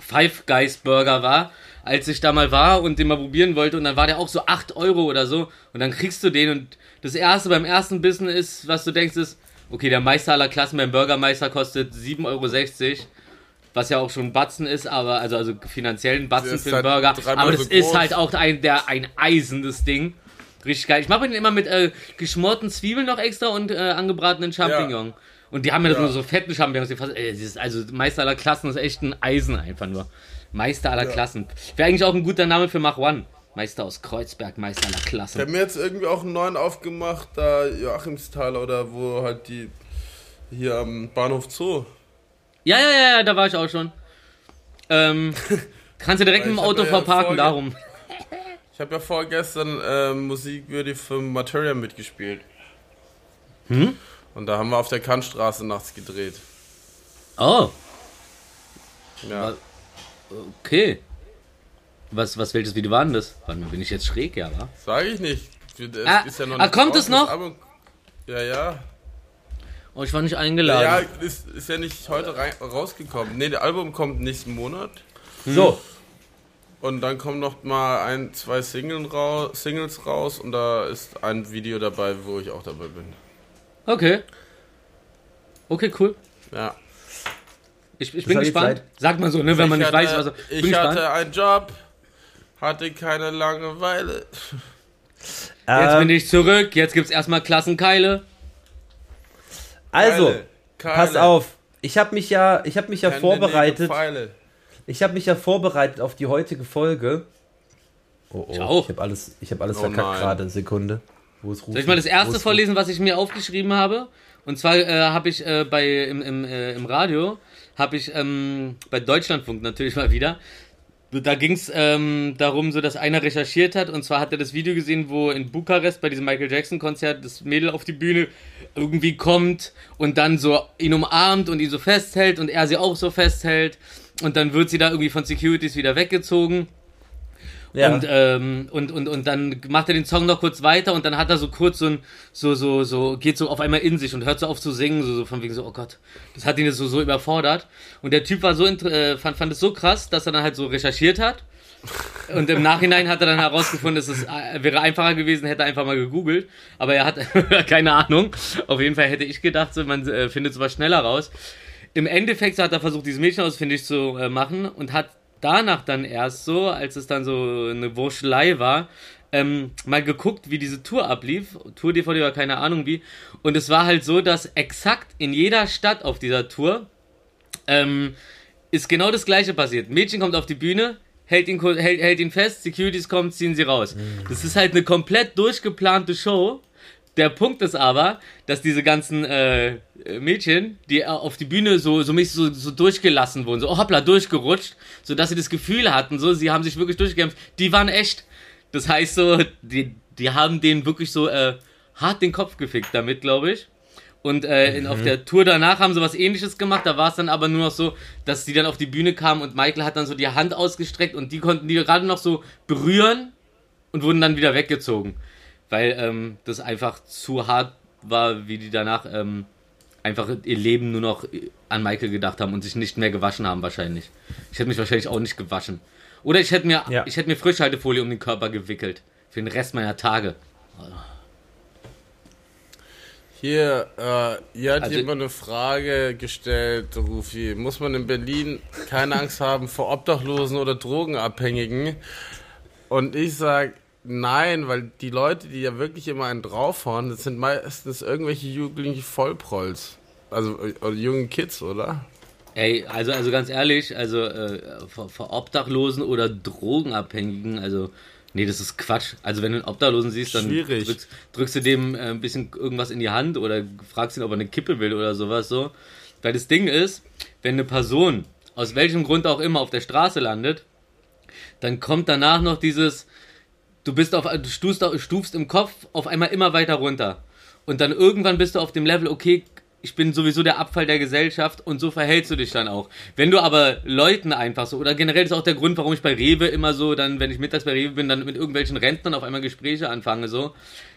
Five Guys Burger war, als ich da mal war und den mal probieren wollte. Und dann war der auch so 8 Euro oder so. Und dann kriegst du den und das erste beim ersten Bissen ist, was du denkst, ist, okay, der Meister aller Klassen beim Bürgermeister kostet 7,60 Euro. Was ja auch schon ein Batzen ist, aber also, also finanziell ein Batzen ist für einen halt Burger. Aber das so ist halt auch ein, der, ein Eisen, das Ding. Richtig geil. Ich mache den immer mit äh, geschmorten Zwiebeln noch extra und äh, angebratenen Champignon. Und die haben ja, Ja. nur so fetten Champignons. Äh, ist, also Meister aller Klassen ist echt ein Eisen einfach nur. Meister aller Klassen. Wäre eigentlich auch ein guter Name für Mach One. Meister aus Kreuzberg, Meister aller Wir Klassen. haben jetzt irgendwie auch einen neuen aufgemacht, da Joachimsthal oder wo halt die. Hier am Bahnhof Zoo. Ja, ja, ja, ja, da war ich auch schon. Ähm, kannst du direkt mit dem ich Auto ja verparken, darum. Ich habe ja vorgestern äh, Musikvideo für Materia mitgespielt. Hm? Und da haben wir auf der Kantstraße nachts gedreht. Oh, Ja. okay. Was, was welches Video war denn das? Warte mal, bin ich jetzt schräg, ja, wa? Sag ich nicht. Es Ah, ist ja noch ah, nicht kommt es noch? Album- Ja, ja. Oh, ich war nicht Ja, eingeladen. ist, ist ja nicht heute rein, rausgekommen. Ne, das Album kommt nächsten Monat. So, Und dann kommen noch mal ein, zwei Singles raus, Singles raus und da ist ein Video dabei, wo ich auch dabei bin. Okay. Okay, cool. Ja. Ich, ich bin jetzt gespannt. Sagt man so, ne, wenn man ich nicht hatte, weiß, was. Ich bin hatte gespannt. einen Job, hatte keine Langeweile. Jetzt ähm, bin ich zurück, jetzt gibt's erstmal Klassenkeile. also, Keile, Keile, pass auf. Ich habe mich ja, ich habe mich ja Hände, vorbereitet. Pfeile. Ich habe mich ja vorbereitet auf die heutige Folge. Oh, oh, Ich auch. ich habe alles, ich habe alles Oh verkackt nein. gerade. Sekunde. Wo ist Soll ich mal das erste vorlesen, was ich mir aufgeschrieben habe? Und zwar äh, habe ich äh, bei im, im, äh, im Radio, habe ich ähm, bei Deutschlandfunk natürlich mal wieder, da ging es ähm, darum, so dass einer recherchiert hat und zwar hat er das Video gesehen, wo in Bukarest bei diesem Michael Jackson Konzert das Mädel auf die Bühne irgendwie kommt und dann so ihn umarmt und ihn so festhält und er sie auch so festhält und dann wird sie da irgendwie von Securities wieder weggezogen Ja. und, ähm, und, und, und dann macht er den Song noch kurz weiter und dann hat er so kurz so ein, so, so, so, geht so auf einmal in sich und hört so auf zu singen, so, so von wegen so, oh Gott, das hat ihn jetzt so, so überfordert. Und der Typ war so, äh, fand, fand es so krass, dass er dann halt so recherchiert hat. Und im Nachhinein hat er dann herausgefunden, dass es äh, wäre einfacher gewesen, hätte er einfach mal gegoogelt. Aber er hat keine Ahnung. Auf jeden Fall hätte ich gedacht, so, man äh, findet sowas schneller raus. Im Endeffekt hat er versucht, dieses Mädchen ausfindig zu äh, machen und hat danach dann erst so, als es dann so eine Wurschelei war, ähm, mal geguckt, wie diese Tour ablief. Tour-DVD oder keine Ahnung wie. Und es war halt so, dass exakt in jeder Stadt auf dieser Tour ähm, ist genau das gleiche passiert. Mädchen kommt auf die Bühne, hält ihn, hält, hält ihn fest, Securities kommen, ziehen sie raus. Das ist halt eine komplett durchgeplante Show. Der Punkt ist aber, dass diese ganzen äh, Mädchen, die äh, auf die Bühne so, so mäßig so, so durchgelassen wurden, so oh, hoppla, durchgerutscht, sodass sie das Gefühl hatten, so, sie haben sich wirklich durchgekämpft, die waren echt. Das heißt so, die, die haben denen wirklich so äh, hart den Kopf gefickt damit, glaube ich. Und äh, in, auf der Tour danach haben sie was ähnliches gemacht. Da war es dann aber nur noch so, dass die dann auf die Bühne kamen und Michael hat dann so die Hand ausgestreckt und die konnten die gerade noch so berühren und wurden dann wieder weggezogen. Weil ähm, das einfach zu hart war, wie die danach ähm, einfach ihr Leben nur noch an Michael gedacht haben und sich nicht mehr gewaschen haben wahrscheinlich. Ich hätte mich wahrscheinlich auch nicht gewaschen. Oder ich hätte mir, Ja. ich hätte mir Frischhaltefolie um den Körper gewickelt. Für den Rest meiner Tage. Hier, äh, hier hat Also- jemand eine Frage gestellt, Rufi. Muss man in Berlin keine Angst haben vor Obdachlosen oder Drogenabhängigen? Und ich sag nein, weil die Leute, die ja wirklich immer einen draufhauen, das sind meistens irgendwelche jugendlichen Vollprolls. Also oder junge Kids, oder? Ey, also, also ganz ehrlich, also äh, vor, vor Obdachlosen oder Drogenabhängigen, also nee, das ist Quatsch. Also wenn du einen Obdachlosen siehst, dann drückst, drückst du dem äh, ein bisschen irgendwas in die Hand oder fragst ihn, ob er eine Kippe will oder sowas so. Weil das Ding ist, wenn eine Person aus welchem Grund auch immer auf der Straße landet, dann kommt danach noch dieses, du bist auf, du stufst, stufst im Kopf auf einmal immer weiter runter. Und dann irgendwann bist du auf dem Level, okay, ich bin sowieso der Abfall der Gesellschaft und so verhältst du dich dann auch. Wenn du aber Leuten einfach so, oder generell ist auch der Grund, warum ich bei Rewe immer so, dann, wenn ich mittags bei Rewe bin, dann mit irgendwelchen Rentnern auf einmal Gespräche anfange, so.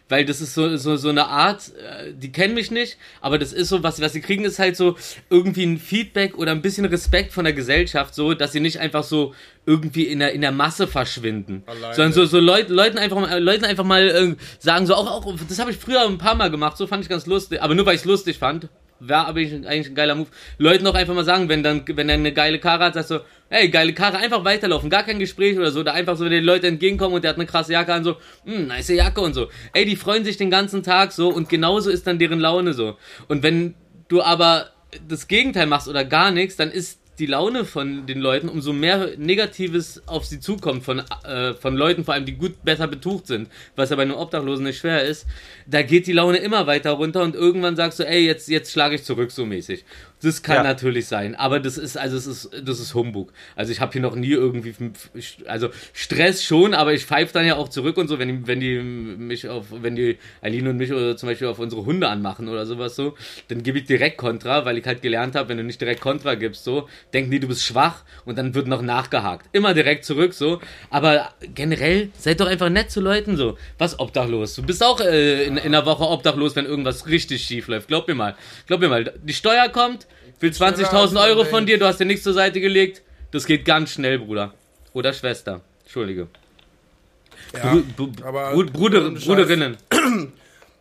Weil das ist so, so, so eine Art, äh, die kennen mich nicht, aber das ist so, was, was sie kriegen, ist halt so irgendwie ein Feedback oder ein bisschen Respekt von der Gesellschaft, so, dass sie nicht einfach so irgendwie in der, in der Masse verschwinden. Alleine. Sondern so, so Leut, Leuten einfach mal, Leuten einfach mal äh, sagen, so auch, auch, das habe ich früher ein paar Mal gemacht, so fand ich ganz lustig, aber nur weil ich es lustig fand. War aber eigentlich ein geiler Move. Leuten auch einfach mal sagen, wenn dann, wenn er eine geile Karre hat, sagst du, hey, geile Karre, einfach weiterlaufen, gar kein Gespräch oder so, da einfach so wenn die Leute entgegenkommen und der hat eine krasse Jacke an, so, hm, nice Jacke und so. Ey, die freuen sich den ganzen Tag so und genauso ist dann deren Laune so. Und wenn du aber das Gegenteil machst oder gar nichts, dann ist die Laune von den Leuten, umso mehr Negatives auf sie zukommt von, äh, von Leuten, vor allem die gut besser betucht sind, was ja bei einem Obdachlosen nicht schwer ist, da geht die Laune immer weiter runter und irgendwann sagst du, ey, jetzt, jetzt schlage ich zurück so mäßig. Das kann Ja. natürlich sein, aber das ist, also es ist, das ist Humbug. Also ich habe hier noch nie irgendwie, also Stress schon, aber ich pfeife dann ja auch zurück und so, wenn die, wenn die mich auf, wenn die Aline und mich oder zum Beispiel auf unsere Hunde anmachen oder sowas so, dann gebe ich direkt Kontra, weil ich halt gelernt habe, wenn du nicht direkt Kontra gibst, so, denken die, du bist schwach und dann wird noch nachgehakt. Immer direkt zurück, so. Aber generell, seid doch einfach nett zu Leuten, so. Was obdachlos? Du bist auch äh, in, in der Woche obdachlos, wenn irgendwas richtig schief läuft. Glaub mir mal. Glaub mir mal. Die Steuer kommt, will 20.000 Euro von dir, du hast dir nichts zur Seite gelegt. Das geht ganz schnell, Bruder. Oder Schwester. Entschuldige. Ja, Bru aber Bru Bruder. Bruderinnen.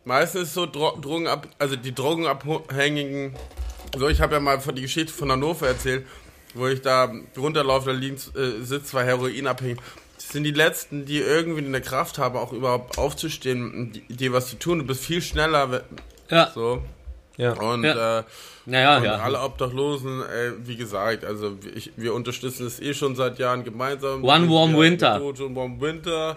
Meistens so Dro Drogenab also die Drogenabhängigen. So, ich habe ja mal von die Geschichte von Hannover erzählt, wo ich da runterlaufe, da liegen, äh, sitzt zwei Heroinabhängige. Das sind die letzten, die irgendwie eine Kraft haben, auch überhaupt aufzustehen dir was zu tun. Du bist viel schneller, Ja. so. Ja. Und, Ja. äh, Naja, und ja. alle Obdachlosen, äh, wie gesagt, also ich, wir unterstützen es eh schon seit Jahren gemeinsam. One Warm Winter. One Warm Winter.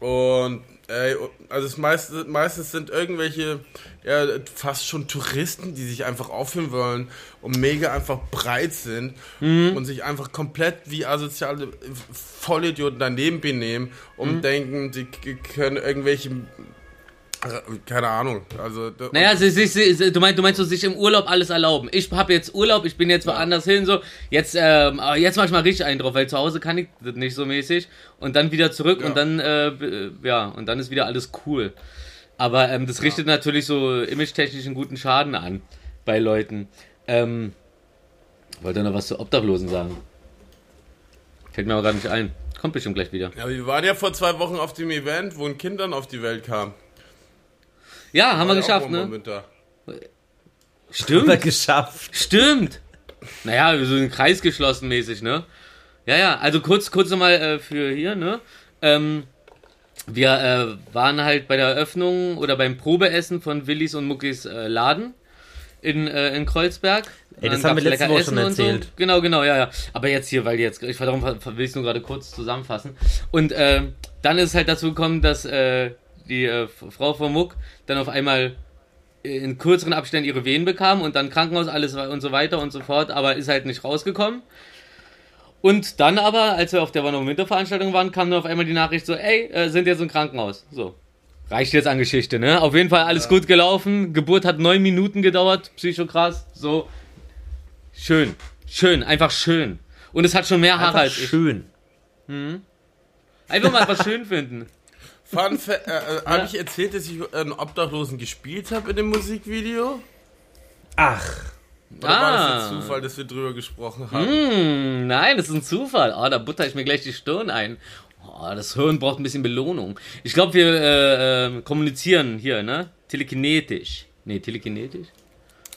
Und ey, also es meistens, meistens sind irgendwelche ja, fast schon Touristen, die sich einfach aufführen wollen und mega einfach breit sind Mhm. und sich einfach komplett wie asoziale Vollidioten daneben benehmen und Mhm. denken, sie k- können irgendwelche keine Ahnung, also Naja, sie, sie, sie, du, meinst, du meinst so sich im Urlaub alles erlauben. Ich habe jetzt Urlaub, ich bin jetzt woanders hin, so. Jetzt, ähm, aber jetzt mach ich mal richtig einen drauf, weil zu Hause kann ich das nicht so mäßig. Und dann wieder zurück Ja. und dann, äh, b- ja, und dann ist wieder alles cool. Aber ähm, das richtet natürlich so image-technisch einen guten Schaden an bei Leuten. Ähm, wollte noch was zu Obdachlosen sagen. Fällt mir aber gerade nicht ein. Kommt bestimmt gleich wieder. Ja, wir waren ja vor zwei Wochen auf dem Event, wo ein Kind dann auf die Welt kam. Ja, haben wir geschafft, ne? Winter. Stimmt. Haben wir geschafft. Stimmt. Naja, so ein Kreis geschlossen mäßig, ne? Ja, ja, also kurz, kurz nochmal äh, für hier, ne? Ähm, wir äh, waren halt bei der Eröffnung oder beim Probeessen von Willis und Muckis äh, Laden in, äh, in Kreuzberg. Ey, das haben wir letzte lecker Woche Essen schon und so. erzählt. Genau, genau, ja, ja. Aber jetzt hier, weil jetzt, ich darum will ich nur gerade kurz zusammenfassen. Und äh, dann ist es halt dazu gekommen, dass äh, die äh, Frau von Muck dann auf einmal in kürzeren Abständen ihre Venen bekam und dann Krankenhaus, alles und so weiter und so fort, aber ist halt nicht rausgekommen. Und dann aber, als wir auf der Wanderung Winterveranstaltung waren, kam dann auf einmal die Nachricht so, ey, äh, sind jetzt im Krankenhaus. So. Reicht jetzt an Geschichte, ne? Auf jeden Fall alles gut gelaufen. Geburt hat neun Minuten gedauert, psychokrass. So. Schön. Schön, einfach schön. Und es hat schon mehr Haare Einfach als ich. schön. Einfach mal was schön finden. Fun Fa- äh, äh, habe ich erzählt, dass ich einen Obdachlosen gespielt habe in dem Musikvideo? Ach. Oder war das Ah. jetzt Zufall, dass wir drüber gesprochen haben? Hm, nein, das ist ein Zufall. Oh, da butter ich mir gleich die Stirn ein. Oh, das Hirn braucht ein bisschen Belohnung. Ich glaube, wir äh, äh, kommunizieren hier, ne? Telekinetisch. Nee, telekinetisch?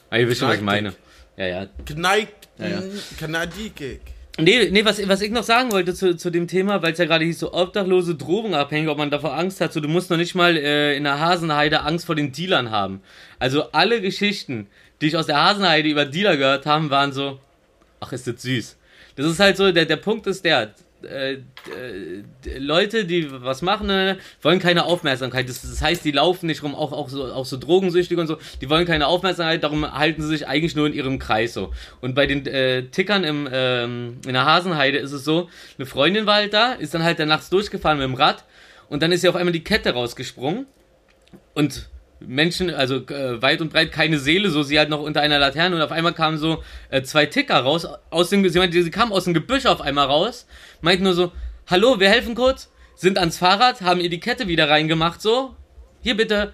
Ah, ihr wisst schon, was ich meine. Ja, ja. Geneigt, Ja, ja. Kanadikik. Nee, nee was, was ich noch sagen wollte zu, zu dem Thema, weil es ja gerade hieß, so obdachlose Drogenabhängige, ob man davor Angst hat, so du musst noch nicht mal äh, in der Hasenheide Angst vor den Dealern haben. Also alle Geschichten, die ich aus der Hasenheide über Dealer gehört habe, waren so, ach, ist das süß. Das ist halt so, der, der Punkt ist der, äh, äh, Leute, die was machen, äh, wollen keine Aufmerksamkeit. Das, das, heißt, die laufen nicht rum, auch, auch, so, auch so drogensüchtig und so. Die wollen keine Aufmerksamkeit, darum halten sie sich eigentlich nur in ihrem Kreis so. Und bei den äh, Tickern im, ähm, in der Hasenheide ist es so, eine Freundin war halt da, ist dann halt da nachts durchgefahren mit dem Rad und dann ist sie auf einmal die Kette rausgesprungen und Menschen, also äh, weit und breit keine Seele, so sie halt noch unter einer Laterne und auf einmal kamen so äh, zwei Ticker raus aus dem sie, meinte, sie kamen aus dem Gebüsch auf einmal raus, meinten nur so, hallo, wir helfen kurz, sind ans Fahrrad, haben ihr die Kette wieder reingemacht, so, hier bitte.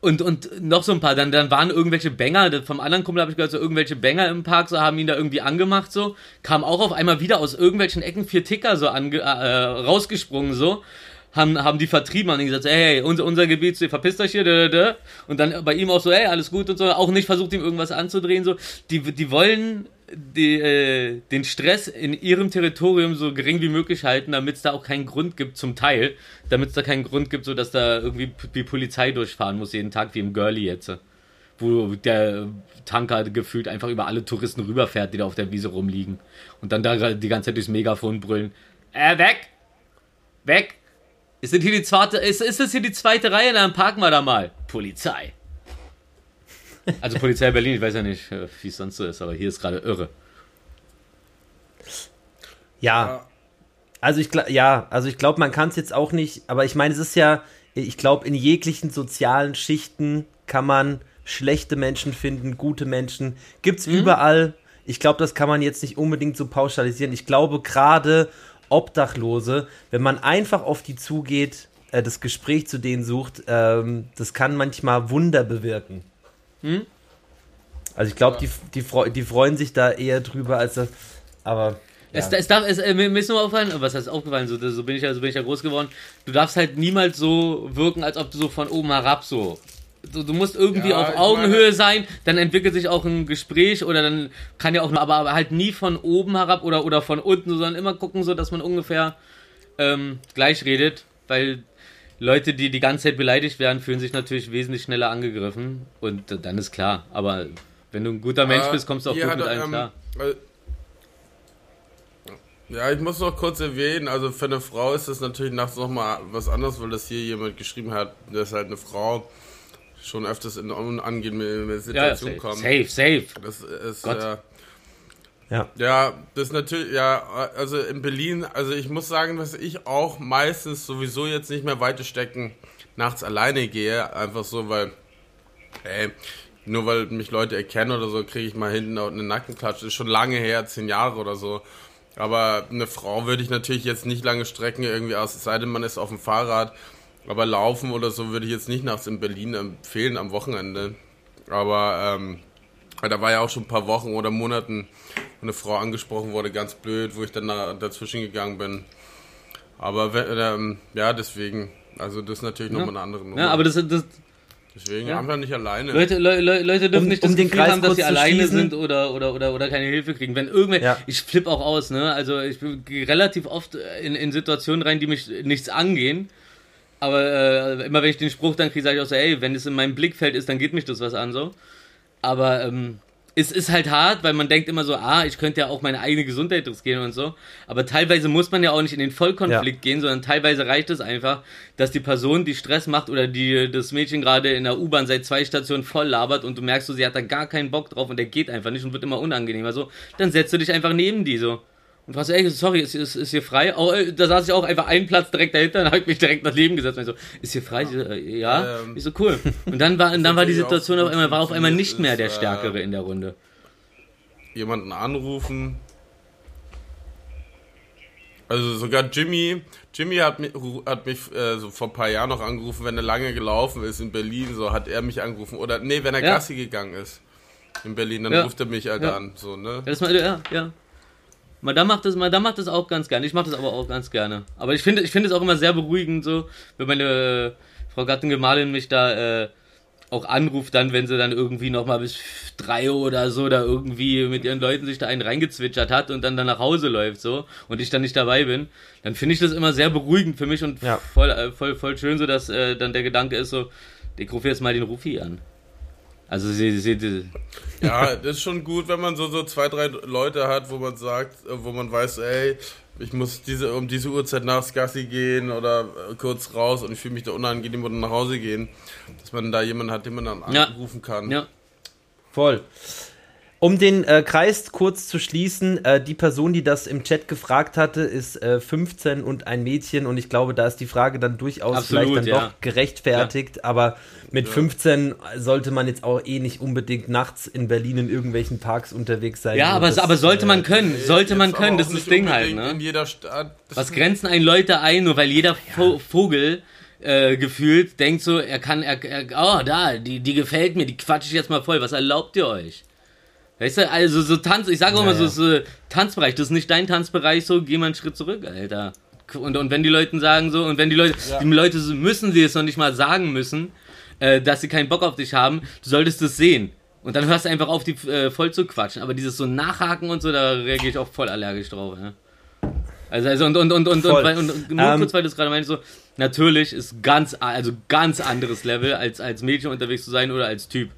Und, und noch so ein paar, dann, dann waren irgendwelche Bänger, vom anderen Kumpel habe ich gehört, so irgendwelche Bänger im Park, so haben ihn da irgendwie angemacht, so, kam auch auf einmal wieder aus irgendwelchen Ecken vier Ticker so ange, äh, rausgesprungen, so haben, haben die vertrieben, haben gesagt, hey, unser, unser Gebiet, verpisst euch hier, da, da, da. und dann bei ihm auch so, hey, alles gut und so, auch nicht versucht, ihm irgendwas anzudrehen, so, die, die wollen die, äh, den Stress in ihrem Territorium so gering wie möglich halten, damit es da auch keinen Grund gibt, zum Teil, damit es da keinen Grund gibt, so dass da irgendwie die Polizei durchfahren muss jeden Tag, wie im Girlie jetzt, wo der Tanker gefühlt einfach über alle Touristen rüberfährt, die da auf der Wiese rumliegen. Und dann da die ganze Zeit durchs Megafon brüllen, äh, weg, weg, ist das hier die zweite, ist, ist das hier die zweite Reihe? Dann parken wir da mal. Polizei. Also Polizei Berlin, ich weiß ja nicht, äh, wie es sonst so ist, aber hier ist gerade irre. Ja. Also ich ja, also ich glaube, man kann es jetzt auch nicht, aber ich meine, es ist ja, ich glaube, in jeglichen sozialen Schichten kann man schlechte Menschen finden, gute Menschen. Gibt's mhm. überall. Ich glaube, das kann man jetzt nicht unbedingt so pauschalisieren. Ich glaube, gerade Obdachlose, wenn man einfach auf die zugeht, äh, das Gespräch zu denen sucht, ähm, das kann manchmal Wunder bewirken. Hm? Also ich glaube, ja. die, die, die freuen sich da eher drüber, als das. Aber. Ja. Es, es darf, es, äh, mir ist nur aufgefallen, was heißt aufgefallen, so, so, bin ich ja, so bin ich ja groß geworden. Du darfst halt niemals so wirken, als ob du so von oben herab so du, du musst irgendwie ja, auf Augenhöhe meine, sein, dann entwickelt sich auch ein Gespräch oder dann kann ja auch, aber, aber halt nie von oben herab oder, oder von unten, sondern immer gucken, so dass man ungefähr ähm, gleich redet, weil Leute, die die ganze Zeit beleidigt werden, fühlen sich natürlich wesentlich schneller angegriffen und dann ist klar. Aber wenn du ein guter Mensch bist, kommst du auch gut mit einem ähm, klar. Ja, ich muss noch kurz erwähnen, also für eine Frau ist das natürlich nachts nochmal was anderes, weil das hier jemand geschrieben hat, das ist halt eine Frau, schon öfters in unangenehme Situationen ja, kommen. Safe, safe. Das ist, Gott. Äh, ja. Ja, das ist natürlich, ja, also in Berlin, also ich muss sagen, dass ich auch meistens sowieso jetzt nicht mehr weite Stecken nachts alleine gehe, einfach so, weil, ey, nur weil mich Leute erkennen oder so, kriege ich mal hinten eine Nackenklatsche. Das ist schon lange her, zehn Jahre oder so. Aber eine Frau würde ich natürlich jetzt nicht lange strecken irgendwie aus, es sei denn, man ist auf dem Fahrrad aber laufen oder so würde ich jetzt nicht nachts in Berlin empfehlen am Wochenende. Aber ähm, da war ja auch schon ein paar Wochen oder Monaten, wo eine Frau angesprochen wurde, ganz blöd, wo ich dann dazwischen gegangen bin. Aber ähm, ja, deswegen, also das ist natürlich ja. nochmal eine andere Nummer. Ja, aber das, das Deswegen ja. einfach nicht alleine. Leute, Le Le Leute dürfen um, nicht das um Gefühl haben, dass sie alleine sind oder, oder, oder, oder keine Hilfe kriegen. Wenn irgendwer, ja. ich flippe auch aus, ne? Also ich gehe relativ oft in, in Situationen rein, die mich nichts angehen. Aber äh, immer wenn ich den Spruch dann kriege, sage ich auch so, ey, wenn es in meinem Blickfeld ist, dann geht mich das was an so. Aber ähm, es ist halt hart, weil man denkt immer so, ah, ich könnte ja auch meine eigene Gesundheit riskieren und so. Aber teilweise muss man ja auch nicht in den Vollkonflikt ja. gehen, sondern teilweise reicht es einfach, dass die Person, die Stress macht oder die das Mädchen gerade in der U-Bahn seit zwei Stationen voll labert und du merkst so, sie hat da gar keinen Bock drauf und der geht einfach nicht und wird immer unangenehmer so, dann setzt du dich einfach neben die so. Und was, ey, sorry, ist, ist, ist hier frei? Oh, da saß ich auch einfach einen Platz direkt dahinter, dann habe ich mich direkt daneben gesetzt. Und ich so, ist hier frei? Ja, äh, ja. Ähm, ich so, cool. Und dann war, und dann war die Situation auf einmal, war auf einmal nicht mehr der Stärkere in der Runde. Jemanden anrufen. Also sogar Jimmy, Jimmy hat mich, hat mich äh, so vor ein paar Jahren noch angerufen, wenn er lange gelaufen ist in Berlin, so hat er mich angerufen. Oder nee, wenn er ja. Gassi gegangen ist in Berlin, dann ja. ruft er mich halt ja. an. So, ne? Das mal, ja, ja. Madame macht das, Madame macht das auch ganz gerne. Ich mache das aber auch ganz gerne. Aber ich finde, ich finde es auch immer sehr beruhigend, so, wenn meine äh, Frau Gattengemahlin mich da äh, auch anruft, dann, wenn sie dann irgendwie nochmal bis drei oder so da irgendwie mit ihren Leuten sich da einen reingezwitschert hat und dann, dann nach Hause läuft, so, und ich dann nicht dabei bin, dann finde ich das immer sehr beruhigend für mich und ja. voll, äh, voll, voll schön, so dass äh, dann der Gedanke ist so, ich rufe jetzt mal den Rufi an. Also sie, sie, Ja, das ist schon gut, wenn man so, so zwei, drei Leute hat, wo man sagt, äh, wo man weiß, ey, ich muss diese, um diese Uhrzeit nachts Gassi gehen oder äh, kurz raus und ich fühle mich da unangenehm oder nach Hause gehen, dass man da jemanden hat, den man dann Ja. anrufen kann. ja. Voll. Um den äh, Kreis kurz zu schließen, äh, die Person, die das im Chat gefragt hatte, ist äh, 15 und ein Mädchen und ich glaube, da ist die Frage dann durchaus Absolut, vielleicht dann ja. doch gerechtfertigt, aber mit 15 sollte man jetzt auch eh nicht unbedingt nachts in Berlin in irgendwelchen Parks unterwegs sein. ja aber, das, aber sollte äh, man können, sollte man können, das ist das Ding halt, ne? In jeder Stadt. Das Was grenzen einen Leute ein, nur weil jeder Vo Vogel äh, gefühlt denkt so, er kann, er, er, oh, da, die, die gefällt mir, die quatsche ich jetzt mal voll, was erlaubt ihr euch? Weißt du, also so Tanz, ich sage auch mal so, Ja, so Tanzbereich, das ist nicht dein Tanzbereich, so geh mal einen Schritt zurück, Alter. Und, und wenn die Leute sagen so, und wenn die Leute, Ja. die Leute müssen sie es noch nicht mal sagen müssen, äh, dass sie keinen Bock auf dich haben, du solltest es sehen. Und dann hörst du einfach auf, die äh, voll zu quatschen. Aber dieses so Nachhaken und so, da reagiere ich auch voll allergisch drauf. Ja. Also, also und, und, und, und, und, und, und nur Ähm, kurz, weil du es gerade meinst, so, natürlich ist ganz, also ganz anderes Level, als als Mädchen unterwegs zu sein oder als Typ.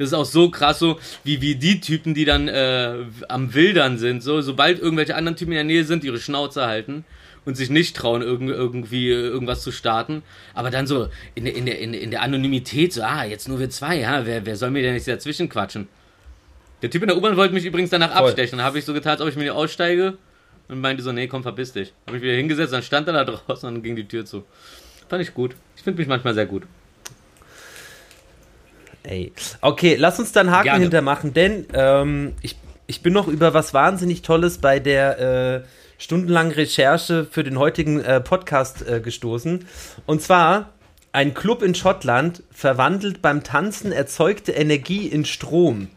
Das ist auch so krass, so wie, wie die Typen, die dann äh, am Wildern sind, so, sobald irgendwelche anderen Typen in der Nähe sind, ihre Schnauze halten und sich nicht trauen, irgend, irgendwie äh, irgendwas zu starten. Aber dann so in, der- in, der, in, in der Anonymität, so, ah, jetzt nur wir zwei, ja, wer, wer soll mir denn jetzt dazwischen quatschen? Der Typ in der U-Bahn wollte mich übrigens danach Voll. abstechen. Dann habe ich so getan, als ob ich mir aussteige und meinte so, nee, komm, verpiss dich. Habe ich wieder hingesetzt, dann stand er da draußen und dann ging die Tür zu. Fand ich gut. Ich finde mich manchmal sehr gut. Ey. Okay, lass uns dann Haken Gerne. hintermachen, denn ähm, ich, ich bin noch über was wahnsinnig Tolles bei der äh, stundenlangen Recherche für den heutigen äh, Podcast äh, gestoßen. Und zwar, ein Club in Schottland verwandelt beim Tanzen erzeugte Energie in Strom.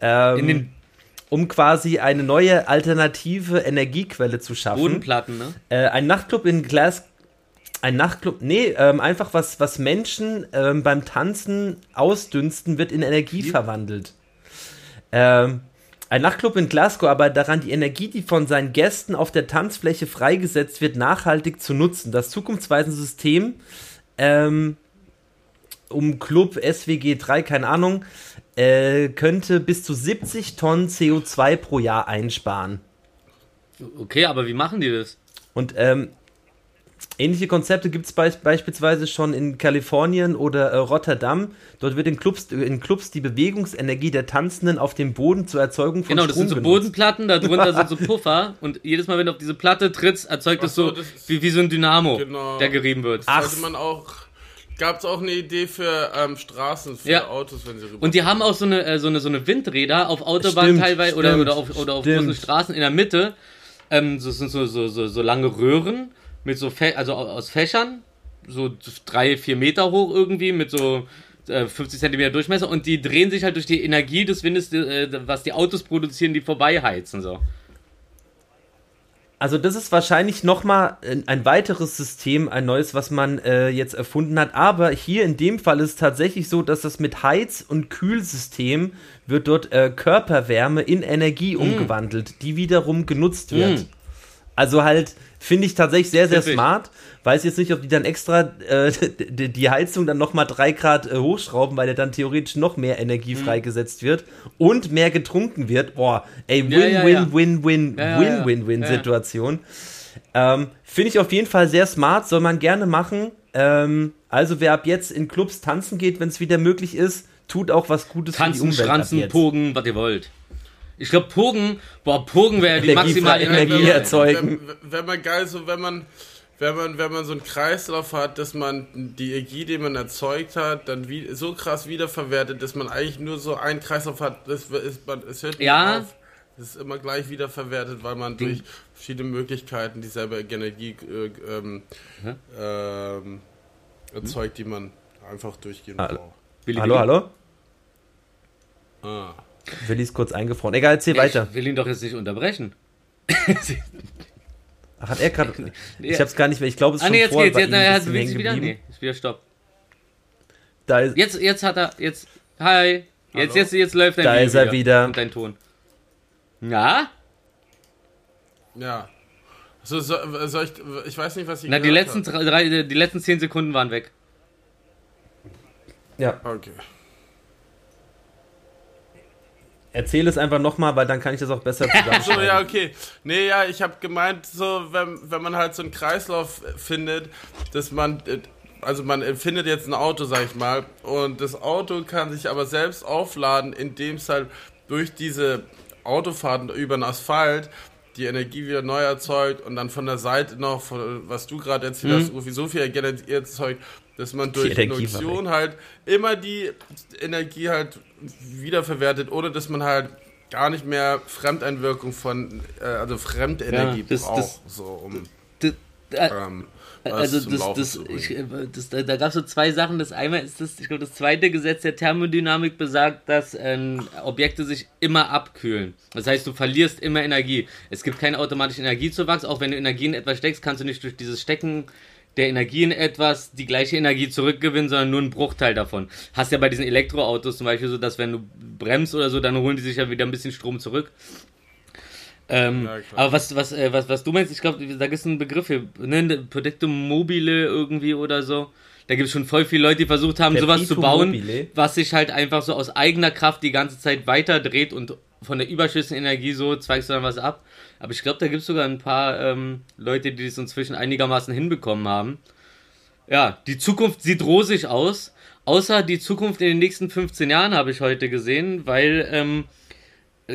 Ähm, In um quasi eine neue alternative Energiequelle zu schaffen. Bodenplatten, ne? Äh, ein Nachtclub in Glas. Ein Nachtclub, nee, ähm, einfach was, was Menschen ähm, beim Tanzen ausdünsten, wird in Energie Wie? verwandelt. Ähm, ein Nachtclub in Glasgow arbeitet daran, die Energie, die von seinen Gästen auf der Tanzfläche freigesetzt wird, nachhaltig zu nutzen. Das zukunftsweisende System ähm, um Club SWG 3, keine Ahnung, äh, könnte bis zu 70 Tonnen CO2 pro Jahr einsparen. Okay, aber wie machen die das? Und ähm, ähnliche Konzepte gibt es beis beispielsweise schon in Kalifornien oder äh, Rotterdam. Dort wird in Clubs, in Clubs die Bewegungsenergie der Tanzenden auf dem Boden zur Erzeugung von Genau, das Strom sind so genutzt. Bodenplatten, darunter sind so Puffer und jedes Mal, wenn du auf diese Platte trittst, erzeugt Ach es so, so, das wie, wie so ein Dynamo, Genau. der gerieben wird. Ach. Sollte man auch. Gab es auch eine Idee für ähm, Straßen, für Ja. Autos, wenn sie rüber. Und die haben auch so eine, äh, so eine, so eine Windräder auf Autobahnen Stimmt, teilweise oder, stimmt, oder auf, oder auf großen Straßen in der Mitte. Ähm, das sind so, so, so, so lange Röhren mit so, Fä also au- aus Fächern, so drei, vier Meter hoch irgendwie, mit so äh, 50 Zentimeter Durchmesser und die drehen sich halt durch die Energie des Windes, äh, was die Autos produzieren, die vorbeiheizen. So. Also das ist wahrscheinlich nochmal ein, weiteres System, ein neues, was man äh, jetzt erfunden hat. Aber hier in dem Fall ist es tatsächlich so, dass das mit Heiz- und Kühlsystem wird dort äh, Körperwärme in Energie umgewandelt, die wiederum genutzt wird. Mm. Also halt, finde ich tatsächlich sehr, sehr Pfiffig. smart. Weiß jetzt nicht, ob die dann extra äh, die, die Heizung dann nochmal drei Grad äh, hochschrauben, weil ja dann theoretisch noch mehr Energie Mhm. freigesetzt wird und mehr getrunken wird. Boah, ey, win, Ja, ja, win, ja. win, win, Ja, ja, win, ja. win, win, Ja, ja. Situation. Ähm, finde ich auf jeden Fall sehr smart, soll man gerne machen. Ähm, also wer ab jetzt in Clubs tanzen geht, wenn es wieder möglich ist, tut auch was Gutes Tanzen, für die Umwelt ab Schranzen. Pogen, was ihr wollt. Ich glaube, Pogen, boah, Pogen wäre die Energie- maximale Energie Energie. erzeugen. Wenn, wenn man geil so, wenn man, wenn man, wenn man so einen Kreislauf hat, dass man die Energie, die man erzeugt hat, dann wie, so krass wiederverwertet, dass man eigentlich nur so einen Kreislauf hat, das ist man, es hört Ja. auf. Es ist immer gleich wiederverwertet, weil man durch verschiedene Möglichkeiten dieselbe Energie äh, ähm, ähm, erzeugt, die man einfach durchgehend Hallo. braucht. Hallo, hallo? Ah. Willi ist kurz eingefroren. Egal, erzähl weiter. Ich will ihn doch jetzt nicht unterbrechen. Ach, hat er gerade. Ich hab's gar nicht mehr. Ich glaube, es ist Ah schon nee, jetzt vorher geht's. Jetzt, na, ein er hat hängen wieder. Nee, ist wieder Stopp. Da ist, Jetzt, jetzt hat er, jetzt, hi. Jetzt, Hallo? jetzt, jetzt läuft dein Da Video ist er wieder. Und dein Ton. Ja? Ja. So, so, soll ich, ich weiß nicht, was ich Na, die letzten, drei, die letzten zehn Sekunden waren weg. ja. Okay. Erzähl es einfach nochmal, weil dann kann ich das auch besser zusammenschneiden. So, ja, okay. Nee, ja, ich habe gemeint, so, wenn, wenn man halt so einen Kreislauf findet, dass man, äh, also man findet jetzt ein Auto, sag ich mal, und das Auto kann sich aber selbst aufladen, indem es halt durch diese Autofahrten über den Asphalt die Energie wieder neu erzeugt und dann von der Seite noch, von, was du gerade erzählt hast, Rufi, so viel Energie erzeugt, dass man durch Die Induktion halt immer die Energie halt wiederverwertet, ohne dass man halt gar nicht mehr Fremdeinwirkung von, äh, also Fremdenergie Ja, das- braucht, das- so um äh, ähm, Also das, Laufen das, zu bringen. ich, äh, das, da, da gab es so zwei Sachen. Das einmal ist das, ich glaube, das zweite Gesetz der Thermodynamik besagt, dass ähm, Objekte sich immer abkühlen. Das heißt, du verlierst immer Energie. Es gibt keine automatische Energiezuwachs. Auch wenn du Energie in etwas steckst, kannst du nicht durch dieses Stecken der Energie in etwas die gleiche Energie zurückgewinnen, sondern nur einen Bruchteil davon. Hast ja bei diesen Elektroautos zum Beispiel so, dass wenn du bremst oder so, dann holen die sich ja wieder ein bisschen Strom zurück. Ähm, Ja, aber was, was, äh, was, was du meinst, ich glaube, da gibt es einen Begriff hier, ne, Predictum mobile irgendwie oder so. Da gibt es schon voll viele Leute, die versucht haben, sowas zu Perpetuum bauen, mobile? was sich halt einfach so aus eigener Kraft die ganze Zeit weiterdreht und von der überschüssigen Energie so zweigst du dann was ab. Aber ich glaube, da gibt es sogar ein paar ähm, Leute, die das inzwischen einigermaßen hinbekommen haben. Ja, die Zukunft sieht rosig aus. Außer die Zukunft in den nächsten 15 Jahren habe ich heute gesehen, weil ähm,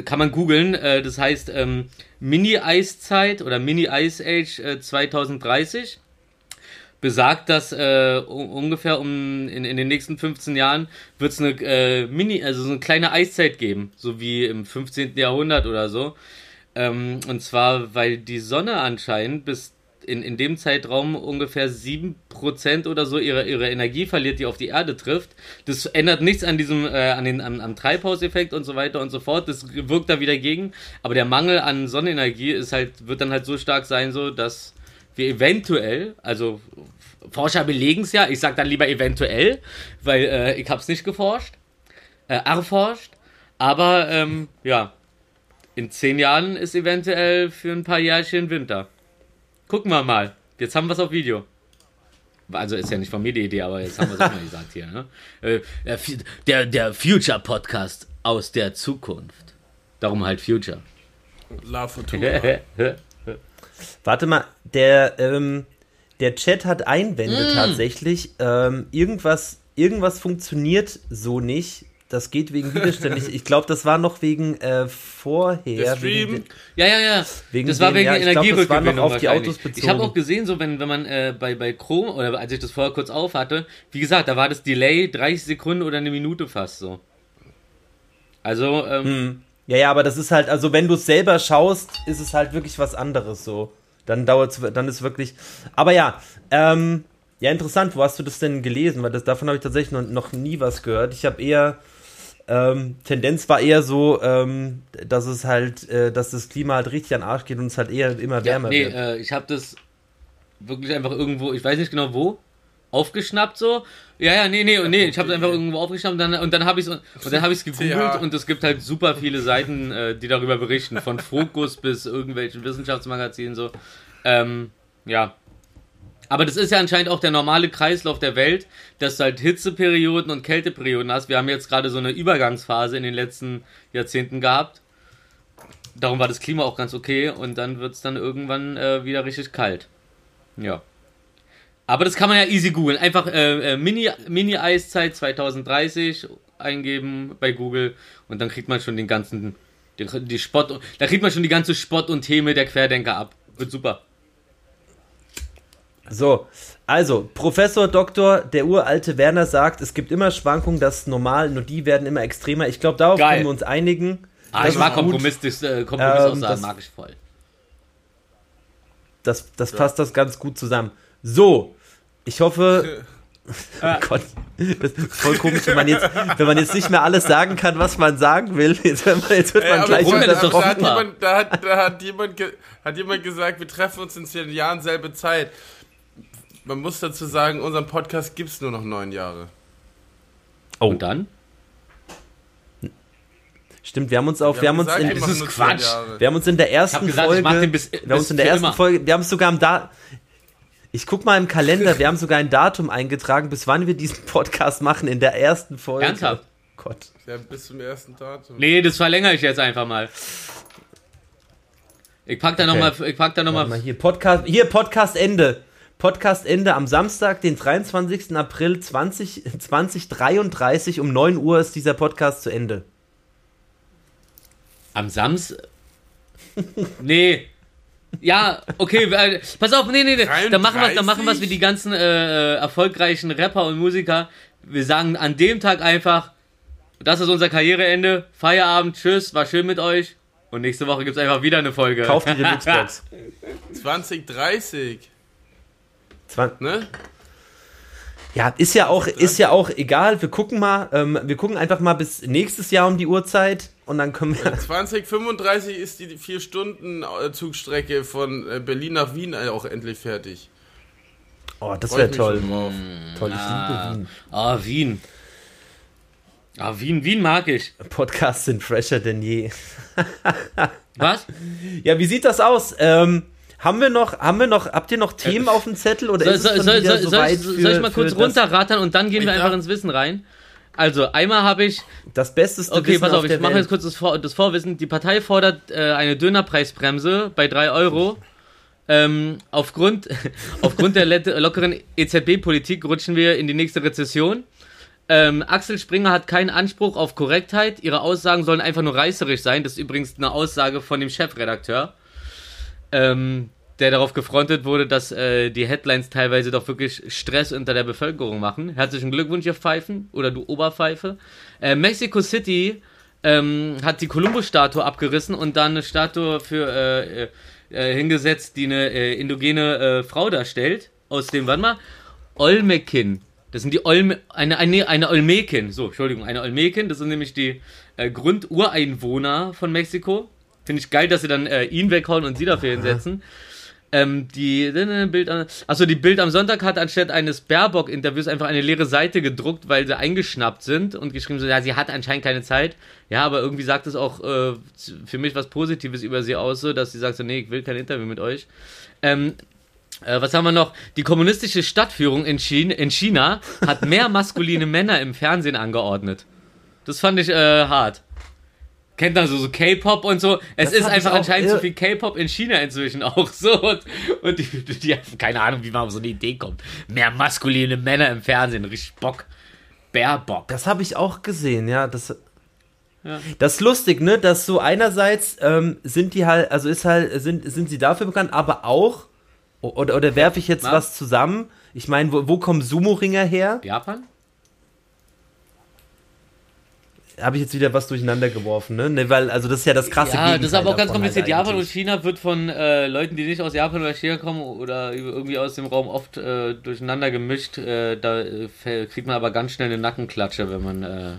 kann man googeln. Äh, das heißt ähm, Mini-Eiszeit oder Mini-Ice Age äh, 2030 besagt, dass äh, ungefähr um in, in den nächsten 15 Jahren wird es eine äh, Mini, also so eine kleine Eiszeit geben, so wie im 15. Jahrhundert oder so. Ähm, und zwar, weil die Sonne anscheinend bis in, in dem Zeitraum ungefähr 7% oder so ihre, ihre Energie verliert, die auf die Erde trifft. Das ändert nichts an diesem, äh, an den, am, am Treibhauseffekt und so weiter und so fort. Das wirkt da wieder gegen. Aber der Mangel an Sonnenenergie ist halt, wird dann halt so stark sein, so dass wir eventuell, also Forscher belegen es ja, ich sag dann lieber eventuell, weil äh, ich hab's nicht geforscht, äh, erforscht, aber ähm, ja, in zehn Jahren ist eventuell für ein paar Jährchen Winter. Gucken wir mal. Jetzt haben wir es auf Video. Also ist ja nicht von mir die Idee, aber jetzt haben wir es auch mal gesagt hier. Ne? Äh, der, der Future Podcast aus der Zukunft. Darum halt Future. La Futura. Warte mal, der, ähm, der Chat hat Einwände Mm. tatsächlich. Ähm, irgendwas, irgendwas funktioniert so nicht. Das geht wegen Widerständig. Ich glaube, das war noch wegen äh, vorher. Der Stream. Wegen, Ja, ja, ja. Wegen das war wegen ja, Energierückgewinnung noch auf die. Autos bezogen. Ich habe auch gesehen, so wenn, wenn man äh, bei, bei Chrome, oder als ich das vorher kurz auf hatte, wie gesagt, da war das Delay 30 Sekunden oder eine Minute fast so. Also, ähm, Hm. ja, ja, aber das ist halt, also wenn du es selber schaust, ist es halt wirklich was anderes so. Dann dauert dann ist wirklich. Aber ja, ähm, ja, interessant, wo hast du das denn gelesen? Weil das, davon habe ich tatsächlich noch, noch nie was gehört. Ich habe eher. Ähm, Tendenz war eher so, ähm, dass es halt, äh, dass das Klima halt richtig an den Arsch geht und es halt eher immer ja, wärmer nee, wird. äh, ich habe das wirklich einfach irgendwo, ich weiß nicht genau wo, aufgeschnappt so. Ja, ja, nee, nee, nee, ich habe es einfach irgendwo aufgeschnappt und dann, und dann habe ich es und dann habe ich es gegoogelt Ja. und es gibt halt super viele Seiten, äh, die darüber berichten, von Fokus bis irgendwelchen Wissenschaftsmagazinen so. Ähm, ja, aber das ist ja anscheinend auch der normale Kreislauf der Welt, dass du halt Hitzeperioden und Kälteperioden hast. Wir haben jetzt gerade so eine Übergangsphase in den letzten Jahrzehnten gehabt. Darum war das Klima auch ganz okay und dann wird es dann irgendwann äh, wieder richtig kalt. Ja. Aber das kann man ja easy googeln. Einfach äh, äh, Mini- Mini-Eiszeit 2030 eingeben bei Google und dann kriegt man schon den ganzen, die, die Spott, da kriegt man schon die ganze Spott und Theme der Querdenker ab. Wird super. So, also, Professor Doktor, der uralte Werner sagt, es gibt immer Schwankungen, das ist normal, nur die werden immer extremer. Ich glaube, darauf Geil. können wir uns einigen. Ah, Das ich mag. Kompromiss, das, äh, Kompromissaussagen, Ähm, das- mag ich voll. Das, das passt das ganz gut zusammen. So, ich hoffe. Oh Gott, das ist voll komisch, wenn man, jetzt, wenn man jetzt nicht mehr alles sagen kann, was man sagen will. Jetzt, wird man- jetzt wird man aber gleich doch da, hat jemand, da, hat, da hat, jemand ge, hat jemand gesagt, wir treffen uns in zehn Jahren selbe Zeit. Man muss dazu sagen, unseren Podcast gibt es nur noch neun Jahre. Oh, Und dann? stimmt, wir haben uns auch, wir haben uns gesagt, in, wir das ist Quatsch. wir haben uns in der ersten gesagt, Folge, bis- wir haben uns in der ersten immer. Folge, wir haben es sogar am da, ich guck mal im Kalender, wir haben sogar ein Datum eingetragen, bis wann wir diesen Podcast machen in der ersten Folge. Ernsthaft? Gott. Ja, bis zum ersten Datum. Nee, das verlängere ich jetzt einfach mal. Ich pack da Okay. nochmal, ich pack da nochmal. mal, hier Podcast, hier Podcast Ende. Podcast Ende am Samstag, den 23. April 20, 2033 um 9 Uhr ist dieser Podcast zu Ende. Am Samstag? Nee. Ja, okay, äh, pass auf, nee, nee, nee. Dann machen wir dann machen wie die ganzen äh, erfolgreichen Rapper und Musiker. Wir sagen an dem Tag einfach, das ist unser Karriereende, Feierabend, tschüss, war schön mit euch. Und nächste Woche gibt's einfach wieder eine Folge. Kauft die Deluxe-Box. 2030, Zwan- ne? Ja, ist ja auch, ist ja auch egal. Wir gucken mal, ähm, wir gucken einfach mal bis nächstes Jahr um die Uhrzeit und dann können wir. 2035 ist die 4-Stunden-Zugstrecke von äh, Berlin nach Wien auch endlich fertig. Oh, das wäre toll. drauf. Toll, ich liebe Wien. Ah, Wien. Ah, Wien, Wien mag ich. Podcasts sind fresher denn je. Was? Ja, wie sieht das aus? Ähm, haben wir noch, haben wir noch, habt ihr noch Themen auf dem Zettel oder Soll, ist es soll, soll, wieder soll, ich, soll für- ich mal kurz für runterrattern und dann gehen wir einfach ins Wissen rein? Also, einmal habe ich Das besteste Okay, Wissen pass auf, ich mache jetzt kurz das, Vor das Vorwissen. Die Partei fordert äh, eine Dönerpreisbremse bei 3 Euro. Ähm, aufgrund, aufgrund der lockeren EZB-Politik rutschen wir in die nächste Rezession. Ähm, Axel Springer hat keinen Anspruch auf Korrektheit. Ihre Aussagen sollen einfach nur reißerisch sein. Das ist übrigens eine Aussage von dem Chefredakteur, ähm, der darauf gefrontet wurde, dass äh, die Headlines teilweise doch wirklich Stress unter der Bevölkerung machen. Herzlichen Glückwunsch, ihr Pfeifen oder du Oberpfeife. Äh, Mexico City ähm, hat die Columbus-Statue abgerissen und dann eine Statue für äh, äh, hingesetzt, die eine äh, indogene äh, Frau darstellt. Aus dem, warte mal, Olmekin. Das sind die Olme, eine, eine, eine Olmekin. So, Entschuldigung, eine Olmekin. Das sind nämlich die äh, Grundureinwohner von Mexiko. Finde ich geil, dass sie dann äh, ihn weghauen und sie dafür hinsetzen. Ähm, die äh, Bild, an- achso, die Bild am Sonntag hat anstatt eines Baerbock-Interviews einfach eine leere Seite gedruckt, weil sie eingeschnappt sind und geschrieben so, ja, sie hat anscheinend keine Zeit. Ja, aber irgendwie sagt es auch äh, für mich was Positives über sie aus, so, dass sie sagt so, nee, ich will kein Interview mit euch. Ähm, äh, was haben wir noch? Die kommunistische Stadtführung in China, in China hat mehr maskuline Männer im Fernsehen angeordnet. Das fand ich äh, hart. Kennt man so, so K-Pop und so. Es Das ist einfach anscheinend irr- so viel K-Pop in China inzwischen auch so. Und, und die, die haben keine Ahnung, wie man auf so eine Idee kommt. Mehr maskuline Männer im Fernsehen. Richtig Bock. Bärbock. Das habe ich auch gesehen, ja. Das, Ja. das ist lustig, ne? Dass so einerseits ähm, sind die halt, also ist halt, sind, sind sie dafür bekannt, aber auch, oder, oder werfe ich jetzt Was? was zusammen? Ich meine, wo, wo kommen Sumo-Ringer her? Japan? Habe ich jetzt wieder was durcheinander geworfen, ne? ne? Weil, also das ist ja das krasse Ja, das ist aber auch ganz halt kompliziert. Japan und. China wird von äh, Leuten, die nicht aus Japan oder China kommen oder irgendwie aus dem Raum oft äh, durcheinander gemischt. Äh, da äh, kriegt man aber ganz schnell eine Nackenklatsche, wenn man. Äh,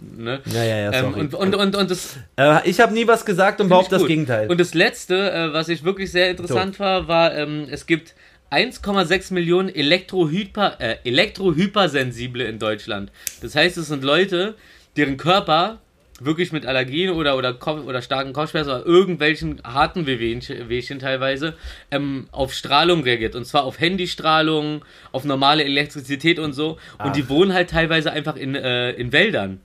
ne? Ja, ja, ja, ähm, und, und, und, und das äh, ich habe nie was gesagt und behaupte das. Gegenteil. Und das letzte, äh, was ich wirklich sehr interessant war, war, ähm, es gibt 1,6 Millionen Elektrohyper, äh, Elektrohypersensible in Deutschland. Das heißt, es sind Leute, deren Körper wirklich mit Allergien oder, oder, Kopf, oder starken Kopfschmerzen oder irgendwelchen harten Wehwehchen Wehchen teilweise ähm, auf Strahlung reagiert. Und zwar auf Handystrahlung, auf normale Elektrizität und so. Und die wohnen halt teilweise einfach in, äh, in Wäldern.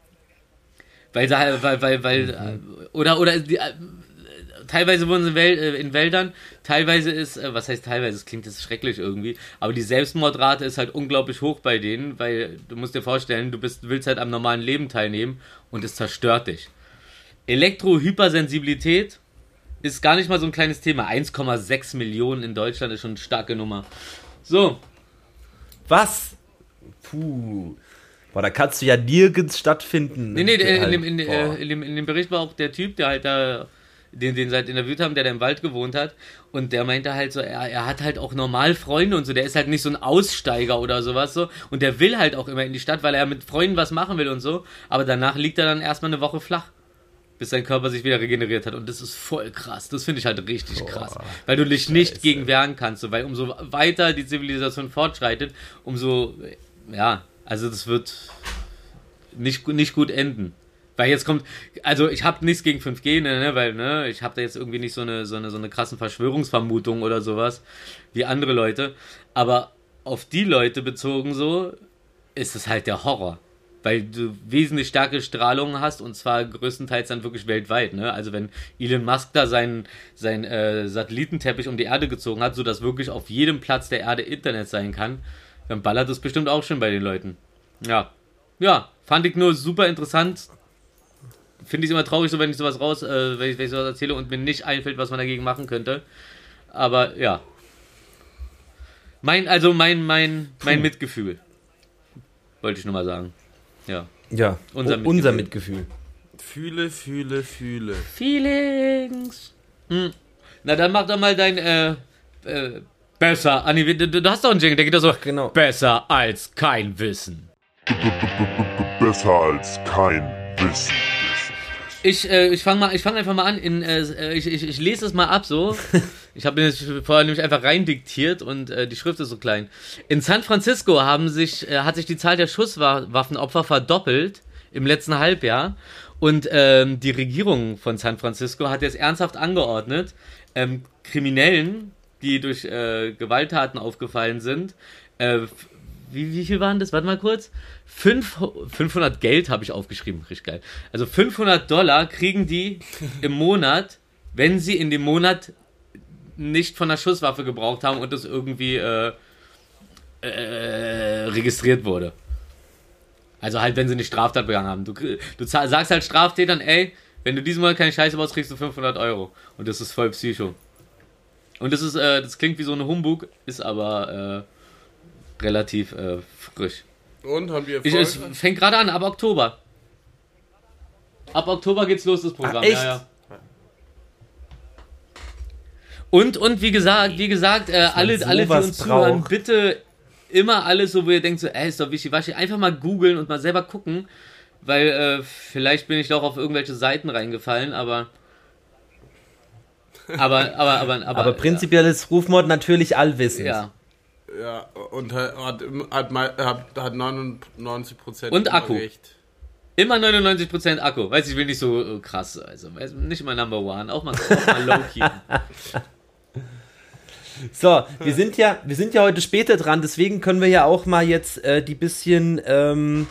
Weil weil, weil, weil, äh, oder, oder, die, äh, teilweise wohnen sie in, äh, in Wäldern, teilweise ist, äh, was heißt teilweise, das klingt das schrecklich irgendwie, aber die Selbstmordrate ist halt unglaublich hoch bei denen, weil du musst dir vorstellen, du bist, willst halt am normalen Leben teilnehmen und es zerstört dich. Elektrohypersensibilität ist gar nicht mal so ein kleines Thema. 1,6 Millionen in Deutschland ist schon eine starke Nummer. So, was? Puh. Boah, da kannst du ja nirgends stattfinden. Nee, nee, in, Halt, in, äh, in, in dem Bericht war auch der Typ, der halt da, den, den sie halt interviewt haben, der da im Wald gewohnt hat. Und der meinte halt so, er, er hat halt auch normal Freunde und so. Der ist halt nicht so ein Aussteiger oder sowas so. Und der will halt auch immer in die Stadt, weil er mit Freunden was machen will und so. Aber danach liegt er dann erstmal eine Woche flach. Bis sein Körper sich wieder regeneriert hat. Und das ist voll krass. Das finde ich halt richtig krass. Weil du dich nicht gegen wehren kannst. So. Weil umso weiter die Zivilisation fortschreitet, umso, ja, also das wird nicht, nicht gut enden. Weil jetzt kommt, also ich habe nichts gegen 5G, ne, ne, weil ne, ich habe da jetzt irgendwie nicht so eine, so eine so eine krassen Verschwörungsvermutung oder sowas wie andere Leute, aber auf die Leute bezogen so ist es halt der Horror. weil du wesentlich starke Strahlung hast und zwar größtenteils dann wirklich weltweit. Ne? Also wenn Elon Musk da seinen, seinen äh, Satellitenteppich um die Erde gezogen hat, sodass wirklich auf jedem Platz der Erde Internet sein kann, dann ballert das bestimmt auch schon bei den Leuten. Ja, ja, fand ich nur super interessant. Finde ich immer traurig, so wenn ich sowas raus, äh, wenn, ich, wenn ich sowas erzähle und mir nicht einfällt, was man dagegen machen könnte. Aber ja. Mein, also mein, mein, mein Mitgefühl. Wollte ich nur mal sagen. Ja. Ja, Unser unser, unser Mitgefühl. Fühle, fühle, fühle. Feelings. Hm. Na, dann mach doch mal dein, äh, äh, besser. Anni, du, du hast doch einen Jingle, der geht doch so. genau. Besser als kein Wissen. Besser als kein Wissen. Ich, äh, ich fange mal, ich fange einfach mal an. In, äh, ich, ich, ich lese es mal ab so. Ich habe mir das vorher nämlich einfach rein diktiert und äh, die Schrift ist so klein. In San Francisco haben sich, äh, hat sich die Zahl der Schusswaffenopfer verdoppelt im letzten Halbjahr. Und ähm, die Regierung von San Francisco hat jetzt ernsthaft angeordnet, ähm, Kriminellen, die durch äh, Gewalttaten aufgefallen sind, äh, wie, wie viel waren das? Warte mal kurz. Fünf, 500 Geld habe ich aufgeschrieben, richtig geil. Also 500 Dollar kriegen die im Monat, wenn sie in dem Monat nicht von der Schusswaffe gebraucht haben und das irgendwie äh, äh, registriert wurde. Also halt, wenn sie eine Straftat begangen haben. Du, du sagst halt Straftätern, ey, wenn du diesen Monat keine Scheiße baust, kriegst du 500 Euro. Und das ist voll Psycho. Und das ist, äh, das klingt wie so eine Humbug, ist aber äh, relativ äh, frisch. Und haben wir Ich, Erfolg? es fängt gerade an, ab Oktober. Ab Oktober geht's los, das Programm. Ah, echt? Ja, ja. Und, und wie gesagt, wie gesagt, äh, alle, alle, die uns zuhören, braucht. bitte immer alles so, wo ihr denkt, so, ey, ist doch wischiwaschi, einfach mal googeln und mal selber gucken, weil äh, vielleicht bin ich doch auf irgendwelche Seiten reingefallen, aber. Aber, aber, aber, aber, Aber prinzipiell ist Rufmord natürlich allwissend. Ja. Ja, und hat, hat, hat, mal- hat, hat 99 Prozent Und Akku. recht. Immer 99% Akku. Weiß ich will nicht so äh, krass. Also nicht mal Number One. Auch mal, auch mal low key. So, wir sind ja, wir sind ja heute später dran, deswegen können wir ja auch mal jetzt äh, die bisschen, ähm,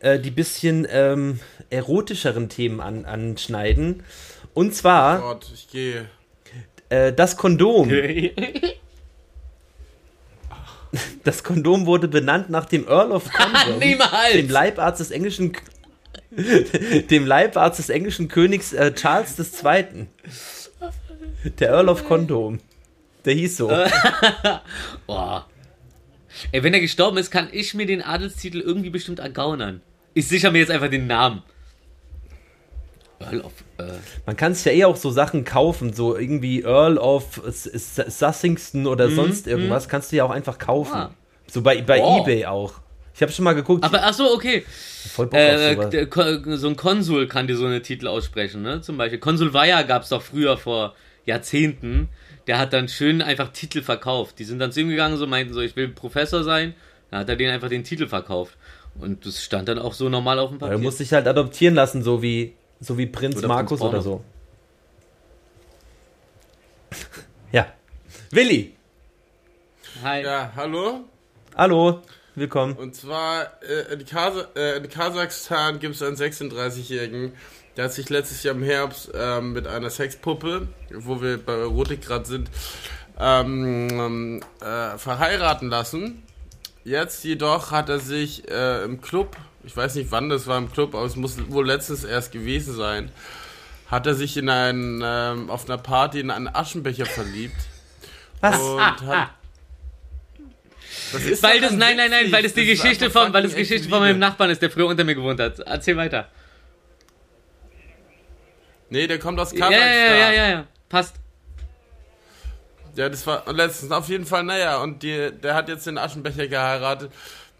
äh, die bisschen ähm, erotischeren Themen an, anschneiden. Und zwar Gott, ich gehe. äh, das Kondom. Das Kondom wurde benannt nach dem Earl of Condom, Niemals! dem Leibarzt des englischen dem Leibarzt des englischen Königs äh, Charles II. Der Earl of Condom. Der hieß so. Boah. Ey, wenn er gestorben ist, kann ich mir den Adelstitel irgendwie bestimmt ergaunern. Ich sichere mir jetzt einfach den Namen. Earl of. Äh, Man kann sich ja eh auch so Sachen kaufen, so irgendwie Earl of Sussingston oder sonst irgendwas, kannst du ja auch einfach kaufen. Mhm, Ah. So bei, bei Oh. Ebay auch. Ich habe schon mal geguckt, aber ach so, okay. voll Bock auf Äh, so ein Konsul kann dir so eine Titel aussprechen, ne? Zum Beispiel. Konsul Weyer gab es doch früher vor Jahrzehnten. Der hat dann schön einfach Titel verkauft. Die sind dann zu ihm gegangen, so meinten so, ich will Professor sein. Dann hat er denen einfach den Titel verkauft. Und das stand dann auch so normal auf dem Er Papier. muss sich halt adoptieren lassen, so wie, so wie Prinz Oder Markus Prinz oder so. ja. Willi, Hi. Ja, hallo? hallo, willkommen. Und zwar äh, in, Kasa äh, in Kasachstan gibt es einen 36-Jährigen, der hat sich letztes Jahr im Herbst ähm, mit einer Sexpuppe, wo wir bei Erotik gerade sind, ähm, äh, verheiraten lassen. Jetzt jedoch hat er sich äh, im Club, ich weiß nicht wann das war im Club, aber es muss wohl letztens erst gewesen sein, hat er sich in einen, ähm, auf einer Party in einen Aschenbecher verliebt. Was? Und hat, das ist Weil das, nein, nein, nein, weil das die Geschichte von, weil das Geschichte von meinem. Nachbarn ist, der früher unter mir gewohnt hat. Erzähl weiter. Nee, der kommt aus Kasachstan. ja, ja, ja, ja. Passt. Ja, das war letztens auf jeden Fall, naja, und die, der hat jetzt den Aschenbecher geheiratet,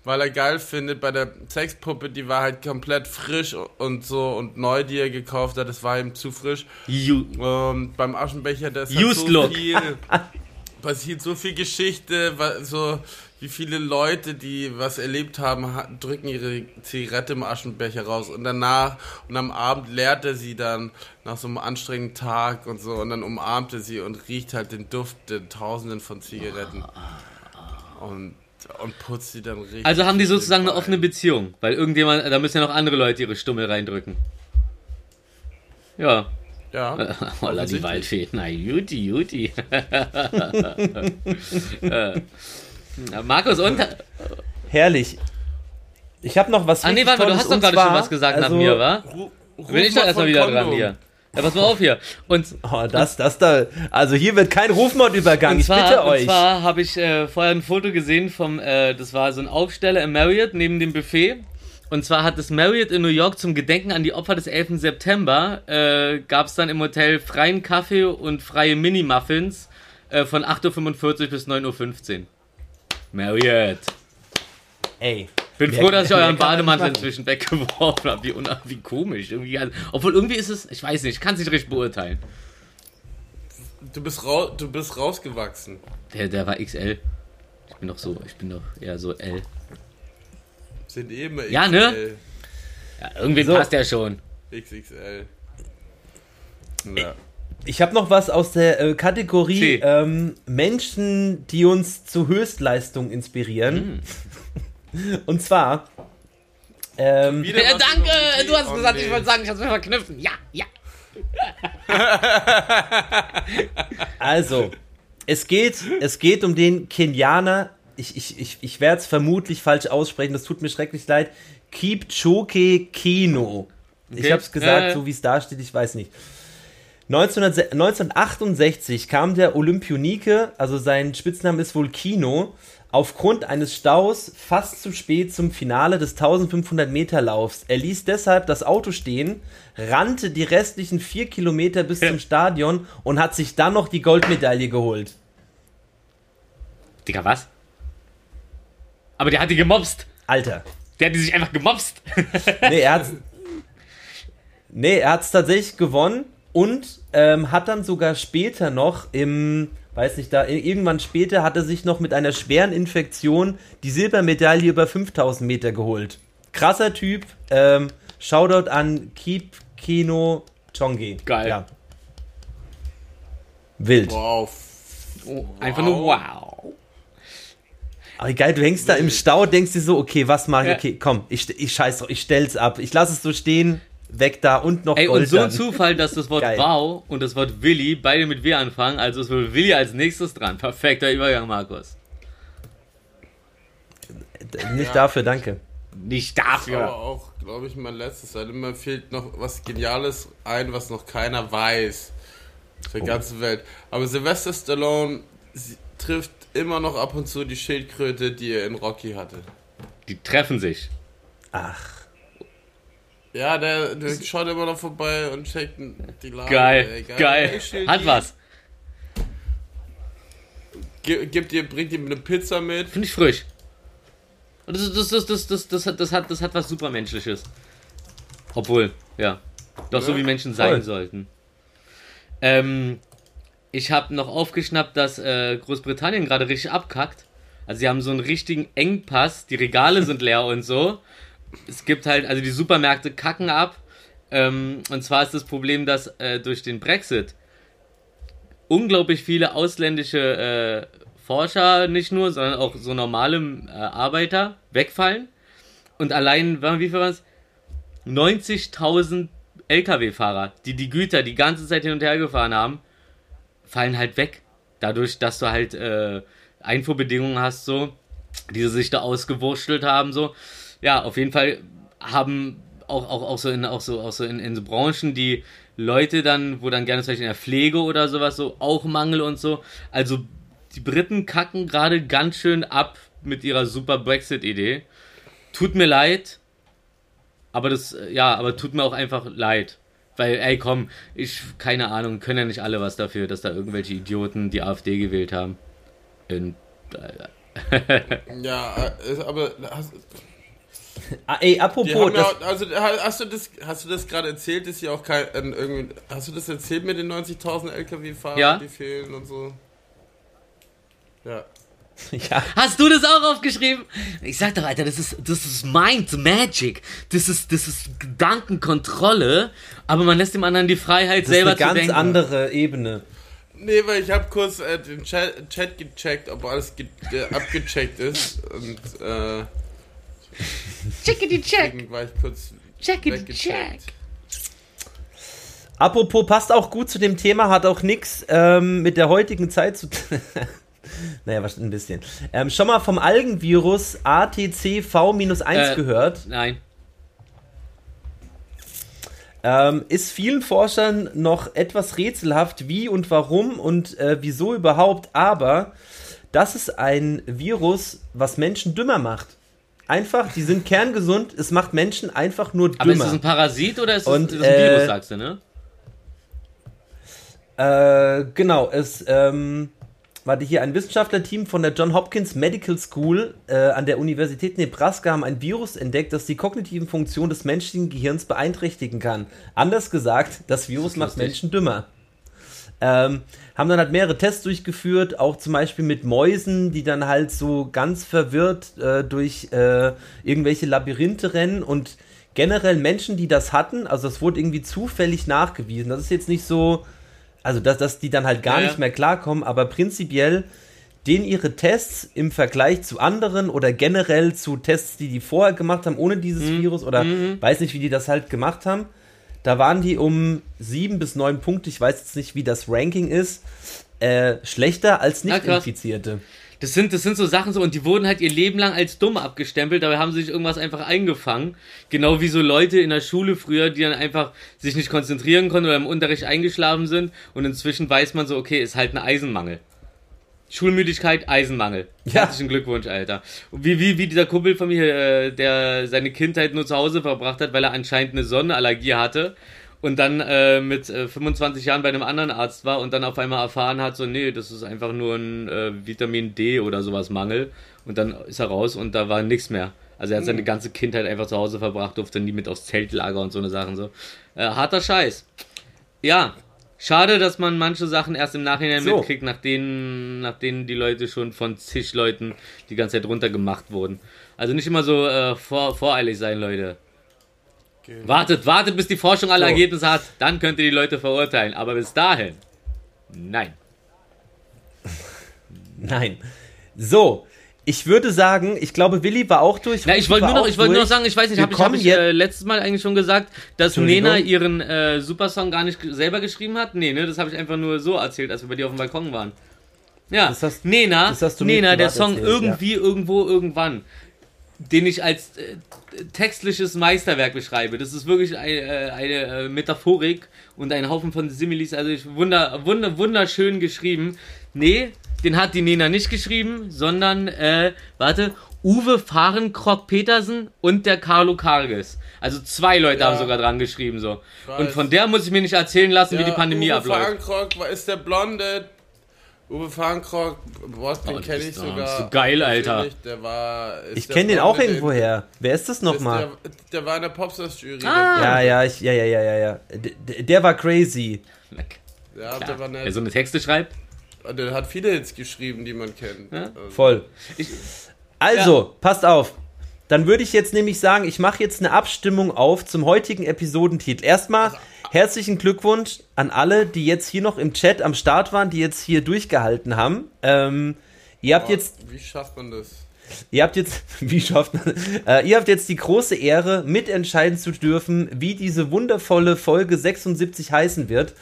weil er geil findet, bei der Sexpuppe, die war halt komplett frisch und so und neu, die er gekauft hat, das war ihm zu frisch. You. Und beim Aschenbecher, das ist so look. viel, passiert so viel Geschichte, so wie viele Leute, die was erlebt haben, ha- drücken ihre Zigarette im Aschenbecher raus und danach und am Abend leert er sie dann nach so einem anstrengenden Tag und so und dann umarmt er sie und riecht halt den Duft der Tausenden von Zigaretten. Und Und putzt die dann richtig. Also haben die sozusagen eine offene Beziehung, weil irgendjemand, da müssen ja noch andere Leute ihre Stummel reindrücken. Ja. Ja. Holla, die. Waldfee. Na, Juti, Juti. Markus, und? Herrlich. Ich habe noch was Ah, nee, warte mal, du hast doch gerade schon was gesagt nach also- mir, wa? Ru- ruf Bin ich doch erstmal wieder Kondom. dran hier. Ja, pass mal auf hier. Und, Oh, das, das da. Also hier wird kein Rufmordübergang. und Ich zwar, bitte und euch. zwar habe ich äh, vorher ein Foto gesehen vom, äh, das war so ein Aufsteller im Marriott neben dem Buffet. Und zwar hat das Marriott in New York zum Gedenken an die Opfer des 11. September, äh, gab es dann im Hotel freien Kaffee und freie Mini-Muffins äh, von 8.45 Uhr bis 9.15 Uhr. Marriott. Ey. Bin Mehr- froh, dass ich euren Bademantel inzwischen weggeworfen habe. Wie, wie komisch. Irgendwie, also, obwohl irgendwie ist es, ich weiß nicht, ich kann es nicht richtig beurteilen. Du bist, rau du bist rausgewachsen. Der, der war XL. Ich bin doch so, ich bin doch eher so L. Sind eh immer Ja, ne? Ja, irgendwie So. passt der schon. XXL. Ja. Ich habe noch was aus der äh, Kategorie ähm, Menschen, die uns zu Höchstleistung inspirieren. Hm. Und zwar. Ähm, Wieder was danke! Du hast Oh, gesagt, nee. ich wollte sagen, ich hab's mir verknüpfen. Ja, ja. also, es geht, es geht um den Kenianer. Ich, ich, ich, ich werde es vermutlich falsch aussprechen, das tut mir schrecklich leid. Kipchoge Kino. Ich Okay. habe es gesagt, ja. so wie es da steht, ich weiß nicht. 1900 1968 kam der Olympionike, also sein Spitzname ist wohl Kino, aufgrund eines Staus fast zu spät zum Finale des 1500 Meter Laufs. Er ließ deshalb das Auto stehen, rannte die restlichen vier Kilometer bis zum Stadion und hat sich dann noch die Goldmedaille geholt. Digga, was? Aber der hat die gemobst. Alter. Der hat die sich einfach gemobst. Nee, er hat's. Nee, er hat's tatsächlich gewonnen und ähm, hat dann sogar später noch im, weiß nicht, da irgendwann später hat er sich noch mit einer schweren Infektion die Silbermedaille über 5000 Meter geholt. Krasser Typ. Ähm, Shoutout an Keep Kino Chongi. Geil. Ja. Wild. Wow. Einfach nur wow. Aber geil, du hängst da im Stau, denkst dir so, okay, was mache ich? Ja. Okay, komm, ich, ich scheiß drauf, ich stell's ab. Ich lass es so stehen, weg da und noch Ey, Gold und so ein. Zufall, dass das Wort Geil. wow und das Wort Willi beide mit W anfangen. Also ist wohl Willi als nächstes dran. Perfekter Übergang, Markus. Nicht Ja. dafür, danke. Nicht Aber dafür. auch, glaube ich, mein letztes. Weil immer fehlt noch was Geniales ein, was noch keiner weiß. Für die ganze Welt. Aber Sylvester Stallone sie, trifft immer noch ab und zu die Schildkröte, die er in Rocky hatte. Die treffen sich. Ach, Ja, der, der schaut immer noch vorbei und checkt die Lage. Geil, ey, geil. Schildi, Hat was. Gi- Gibt dir, bringt ihm eine Pizza mit. Finde ich frisch. Und das, das, das, das, das, das, hat, das, hat, das hat was Supermenschliches. Obwohl, ja. Doch so Ja, wie Menschen sein voll. sollten. Ähm, ich habe noch aufgeschnappt, dass äh, Großbritannien gerade richtig abkackt. Also sie haben so einen richtigen Engpass, die Regale sind leer und so. Es gibt halt, also die Supermärkte kacken ab. Ähm, und zwar ist das Problem, dass äh, durch den Brexit unglaublich viele ausländische äh, Forscher nicht nur, sondern auch so normale äh, Arbeiter wegfallen. Und allein, wie viel war es? 90.000 Lkw-Fahrer, die die Güter die ganze Zeit hin und her gefahren haben, fallen halt weg. Dadurch, dass du halt äh, Einfuhrbedingungen hast, so, die sich da ausgewurschtelt haben, so. Ja, auf jeden Fall haben auch, auch, auch so in, auch so, auch so in, in so Branchen, die Leute dann, wo dann gerne zum Beispiel in der Pflege oder sowas so, auch Mangel und so. Also die Briten kacken gerade ganz schön ab mit ihrer super Brexit-Idee. Tut mir leid, aber das, äh, ja, aber tut mir auch einfach leid. Weil, ey, komm, ich, keine Ahnung, können ja nicht alle was dafür, dass da irgendwelche Idioten die AfD gewählt haben. In, äh, Ja, äh, aber hast, ey, die apropos, ja, also hast du das, hast du das gerade erzählt, ist ja auch kein, äh, irgendwie, hast du das erzählt mit den 90.000 LKW-Fahrern, Ja. die fehlen und so? Ja. ja, Hast du das auch aufgeschrieben? Ich sag doch, Alter, das ist, das ist Mind Magic. Das ist, das ist Gedankenkontrolle. Aber man lässt dem anderen die Freiheit, das ist selber eine ganz zu denken. andere Ebene. Nee, weil ich habe kurz äh, den Chat, Chat gecheckt, ob alles ge äh, abgecheckt ist. Und äh, Checkity check. deswegen war ich kurz Checkity weggecheckt. Apropos, passt auch gut zu dem Thema, hat auch nichts ähm, mit der heutigen Zeit zu tun. naja, was ein bisschen. Ähm, schon mal vom Algenvirus ATCV-1 Äh, gehört. Nein. Ähm, ist vielen Forschern noch etwas rätselhaft, wie und warum und äh, wieso überhaupt, aber das ist ein Virus, was Menschen dümmer macht. Einfach, die sind kerngesund, es macht Menschen einfach nur Aber ist dümmer. das ein Parasit oder ist das, Und, ist das ein Virus, äh, sagst du, ne? Äh, genau, es, ähm, warte hier, ein Wissenschaftlerteam von der John Hopkins Medical School äh, an der Universität Nebraska haben ein Virus entdeckt, das die kognitiven Funktionen des menschlichen Gehirns beeinträchtigen kann. Anders gesagt, das Virus macht lustig. Menschen dümmer. Ähm, haben dann halt mehrere Tests durchgeführt, auch zum Beispiel mit Mäusen, die dann halt so ganz verwirrt äh, durch äh, irgendwelche Labyrinthe rennen und generell Menschen, die das hatten, also das wurde irgendwie zufällig nachgewiesen. Das ist jetzt nicht so, also dass, dass die dann halt gar Ja, nicht mehr klarkommen, aber prinzipiell denen ihre Tests im Vergleich zu anderen oder generell zu Tests, die die vorher gemacht haben, ohne dieses Mhm. Virus oder weiß nicht, wie die das halt gemacht haben, da waren die um sieben bis neun Punkte, ich weiß jetzt nicht, wie das Ranking ist, äh, schlechter als. Nicht-Infizierte. Das sind, das sind so Sachen so, und die wurden halt ihr Leben lang als dumm abgestempelt, dabei haben sie sich irgendwas einfach eingefangen. Genau wie so Leute in der Schule früher, die dann einfach sich nicht konzentrieren konnten oder im Unterricht eingeschlafen sind und inzwischen weiß man so, okay, ist halt ein Eisenmangel. Schulmüdigkeit, Eisenmangel. Ja. Herzlichen Glückwunsch, Alter. Wie, wie, wie dieser Kumpel von mir, äh, der seine Kindheit nur zu Hause verbracht hat, weil er anscheinend eine Sonnenallergie hatte und dann äh, mit äh, 25 Jahren bei einem anderen Arzt war und dann auf einmal erfahren hat, so, nee, das ist einfach nur ein äh, Vitamin D oder sowas Mangel. Und dann ist er raus und da war nichts mehr. Also er hat seine ganze Kindheit einfach zu Hause verbracht, durfte nie mit aufs Zeltlager und so eine Sachen so. Äh, harter Scheiß. Ja, schade, dass man manche Sachen erst im Nachhinein So. mitkriegt, nach denen, nach denen die Leute schon von zig Leuten die ganze Zeit runtergemacht wurden. Also nicht immer so äh, vor, voreilig sein, Leute. Wartet, wartet, bis die Forschung alle So. Ergebnisse hat, dann könnt ihr die Leute verurteilen. Aber bis dahin, nein. Nein. So, ich würde sagen, ich glaube, Willi war auch durch. Na, ich wollte nur noch, ich wollte nur noch sagen, ich weiß nicht, habe ich, hab ich äh, letztes Mal eigentlich schon gesagt, dass. Nena ihren äh, Supersong gar nicht selber geschrieben hat? Nee, ne, das habe ich einfach nur so erzählt, als wir bei dir auf dem Balkon waren. Ja, Das hast- Nena, das hast Nena, der Song erzählt, irgendwie, irgendwo, irgendwann, den ich als äh, textliches Meisterwerk beschreibe. Das ist wirklich eine, äh, eine äh, Metaphorik und ein Haufen von Similis. Also ich wunder, wunder, wunderschön geschrieben. Nee, den hat die Nena nicht geschrieben, sondern, äh, warte, Uwe Fahrenkrog Petersen und der Carlo Karges. Also zwei Leute Ja. haben sogar dran geschrieben so. weiß. Und von der muss ich mir nicht erzählen lassen, wie die Pandemie Uwe abläuft. Fahrenkrog war- ist der Blonde. Uwe Fahrenkrog, boah, den Oh, kenne ich sogar. ist so geil, Alter. Der war, ist Ich der kenne den auch Blonde, irgendwo her. Wer ist das Der, nochmal? der, der war in der Popstars-Jury. Ah. Ja, ja, ich, ja, ja, ja, ja, ja. D d- der war crazy. Ja, Klar. der war Wer nett. so eine Texte schreibt. Der hat viele Hits geschrieben, die man kennt. Ja? Also, Voll. Ich, Also, passt auf. Dann würde ich jetzt nämlich sagen, ich mache jetzt eine Abstimmung auf zum heutigen Episodentitel. Erstmal herzlichen Glückwunsch an alle, die jetzt hier noch im Chat am Start waren, die jetzt hier durchgehalten haben. Ähm, ihr habt boah, jetzt Wie schafft man das? Ihr habt jetzt, wie schafft man, äh, ihr habt jetzt die große Ehre, mitentscheiden zu dürfen, wie diese wundervolle Folge 76 heißen wird.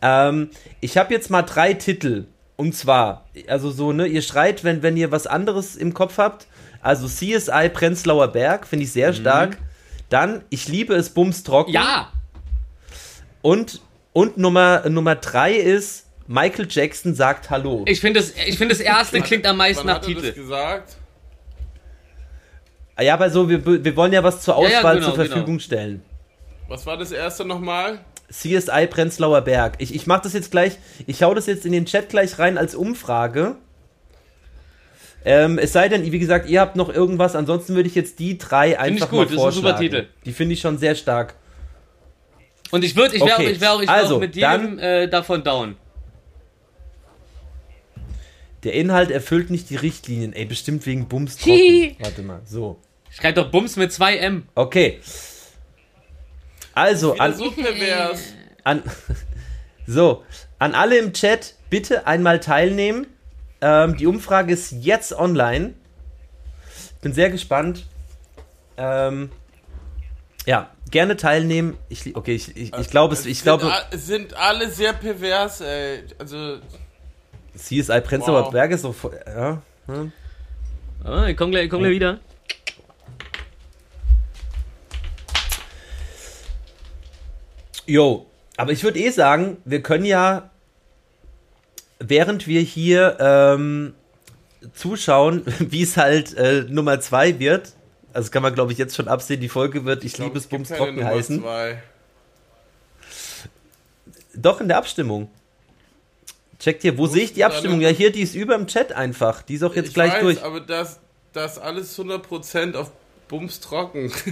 Ähm, ich habe jetzt mal drei Titel. Und zwar, also so, ne, ihr schreit, wenn, wenn ihr was anderes im Kopf habt. Also CSI Prenzlauer Berg, finde ich sehr stark. Dann, ich liebe es Bums trocken. ja! Und, und Nummer, Nummer drei ist, Michael Jackson sagt Hallo. Ich finde das, ich find das erste klingt am meisten nach Titel. gesagt? Ja, aber so, wir, wir wollen ja was zur Ja, ja, Auswahl genau, zur Verfügung stellen. Was war das erste nochmal? CSI Prenzlauer Berg. Ich, ich mache das jetzt gleich, ich hau das jetzt in den Chat gleich rein als Umfrage. Ähm, es sei denn, wie gesagt, ihr habt noch irgendwas, ansonsten würde ich jetzt die drei einfach ich gut, mal das ist ein super vorschlagen. Titel. Die finde ich schon sehr stark. Und ich würde, ich wäre Okay, auch, ich wär auch, ich wär also, auch mit dann- jedem äh, davon down. Der Inhalt erfüllt nicht die Richtlinien. Ey, bestimmt wegen Bums. Warte mal, so. Schreib doch Bums mit 2M. Okay. Also, Wieder an, so pervers. an, so, an alle im Chat, bitte einmal teilnehmen. Ähm, die Umfrage ist jetzt online. Bin sehr gespannt. Ähm, ja, gerne teilnehmen. Ich, okay, ich, ich, ich glaube, es, ich sind, glaube, a- sind alle sehr pervers, ey. Also, CSI Prenzlauer Wow. Berg ist so, voll- ja. hm. Oh, ich komm gleich, ich komm gleich wieder. Jo, aber ich würde eh sagen, wir können ja, während wir hier ähm, zuschauen, wie es halt äh, Nummer 2 wird, also kann man glaube ich jetzt schon absehen, die Folge wird Ich glaub, liebe es es gibt Bums trocken heißen. zwei. Doch in der Abstimmung. Checkt hier, wo sehe ich die Abstimmung? Ja, hier, die ist über im Chat einfach. Die ist auch jetzt ich gleich weiß, durch. aber das, das alles 100% auf Bums trocken.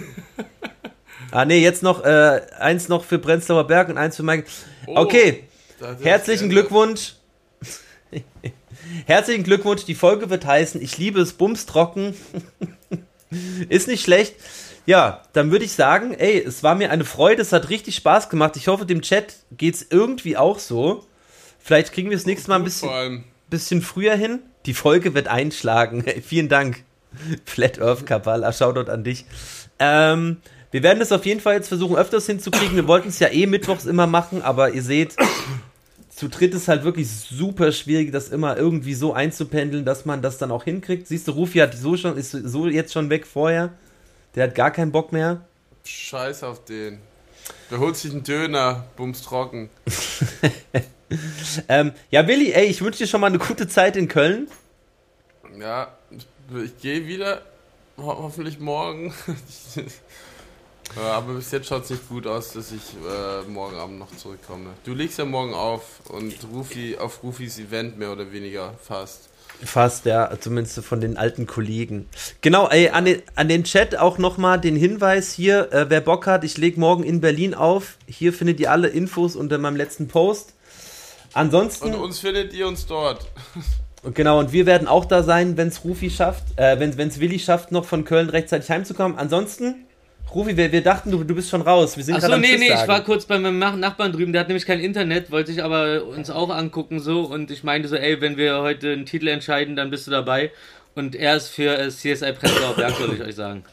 Ah, nee, jetzt noch äh, eins noch für Prenzlauer Berg und eins für Mike. Oh, Okay, herzlichen. Glückwunsch. herzlichen Glückwunsch. Die Folge wird heißen Ich liebe es Bums trocken. Ist nicht schlecht. Ja, dann würde ich sagen, ey, es war mir eine Freude, es hat richtig Spaß gemacht. Ich hoffe, dem Chat geht's irgendwie auch so. Vielleicht kriegen wir es nächstes Mal ein bisschen, bisschen früher hin. Die Folge wird einschlagen. Hey, vielen Dank. Flat Earth Kabbalah, Shoutout an dich. Ähm, wir werden es auf jeden Fall jetzt versuchen, öfters hinzukriegen. Wir wollten es ja eh mittwochs immer machen, aber ihr seht, zu dritt ist halt wirklich super schwierig, das immer irgendwie so einzupendeln, dass man das dann auch hinkriegt. Siehst du, Rufi hat so schon, ist so jetzt schon weg vorher. Der hat gar keinen Bock mehr. Scheiß auf den. Der holt sich einen Döner, Bums trocken. Ähm, ja, Willi, ey, ich wünsche dir schon mal eine gute Zeit in Köln. Ja, ich, gehe wieder. Ho hoffentlich morgen. aber bis jetzt schaut es nicht gut aus, dass ich äh, morgen Abend noch zurückkomme. Du legst ja morgen auf und Rufi auf Rufis Event mehr oder weniger fast. Fast, ja, zumindest von den alten Kollegen. Genau, ey, an den, an den Chat auch nochmal den Hinweis hier, äh, wer Bock hat, ich lege morgen in Berlin auf. Hier findet ihr alle Infos unter meinem letzten Post. Ansonsten, Und uns findet ihr uns dort. genau, und wir werden auch da sein, wenn es Rufi schafft, äh, wenn es Willi schafft, noch von Köln rechtzeitig heimzukommen. Ansonsten, Rufi, wir, wir dachten, du, du bist schon raus. Wir sind gerade Achso, nee, nee, ich war kurz bei meinem Nach- Nachbarn drüben, der hat nämlich kein Internet, wollte ich aber uns auch angucken so und ich meinte so, ey, wenn wir heute einen Titel entscheiden, dann bist du dabei. Und er ist für äh, CSI Prenzlauer Berg, soll ich euch sagen.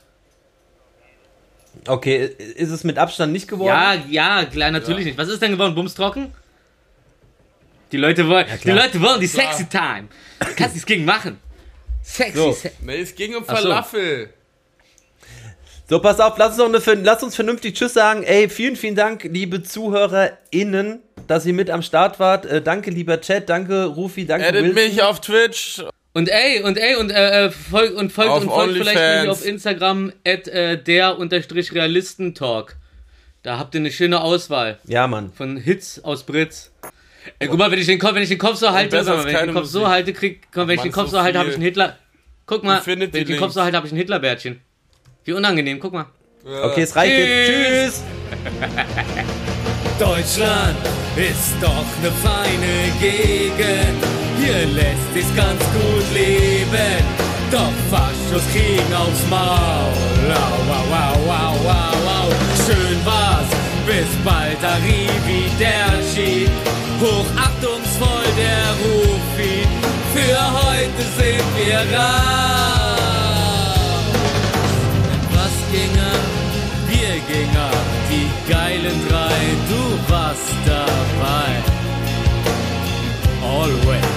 Okay, ist es mit Abstand nicht geworden? Ja, ja, klar, natürlich nicht. Was ist denn geworden? Bums trocken? Die Leute wollen, die klar. Leute wollen die Klar. sexy time. Du kannst nichts gegen machen. Sexy, So. se Nee, es ging um. Falafel. So, pass auf, lass uns, noch eine, lass uns vernünftig Tschüss sagen. Ey, vielen, vielen Dank, liebe ZuhörerInnen, dass ihr mit am Start wart. Äh, danke, lieber Chat, danke, Rufi, danke, Edit Wilson. mich auf Twitch. Und ey, und ey, und äh, äh, folgt und folgt Auf und folgt vielleicht mal auf Instagram at äh, der unterstrich Realistentalk. Da habt ihr eine schöne Auswahl Ja, Mann. von Hits aus Britz. Ey, guck mal, wenn ich den Kopf, wenn ich den Kopf so halte, mal, wenn ich den Kopf so Musik. halte, krieg, komm, wenn ich den Kopf so so halte, habe ich einen Hitler. Guck mal, wenn ich den Kopf so halte, habe ich ein Hitlerbärtchen. Wie unangenehm, guck mal. Okay, es reicht jetzt. Tschüss. Tschüss. Deutschland ist doch ne feine Gegend. Hier lässt sich's ganz gut leben. Doch Faschos kriegen aufs Maul. Au, au, au, au, au, au. Schön war's, bis bald Arrivederci. Hochachtungsvoll der Rufi. Für heute sind wir raus. geilen drei, du warst dabei. Always.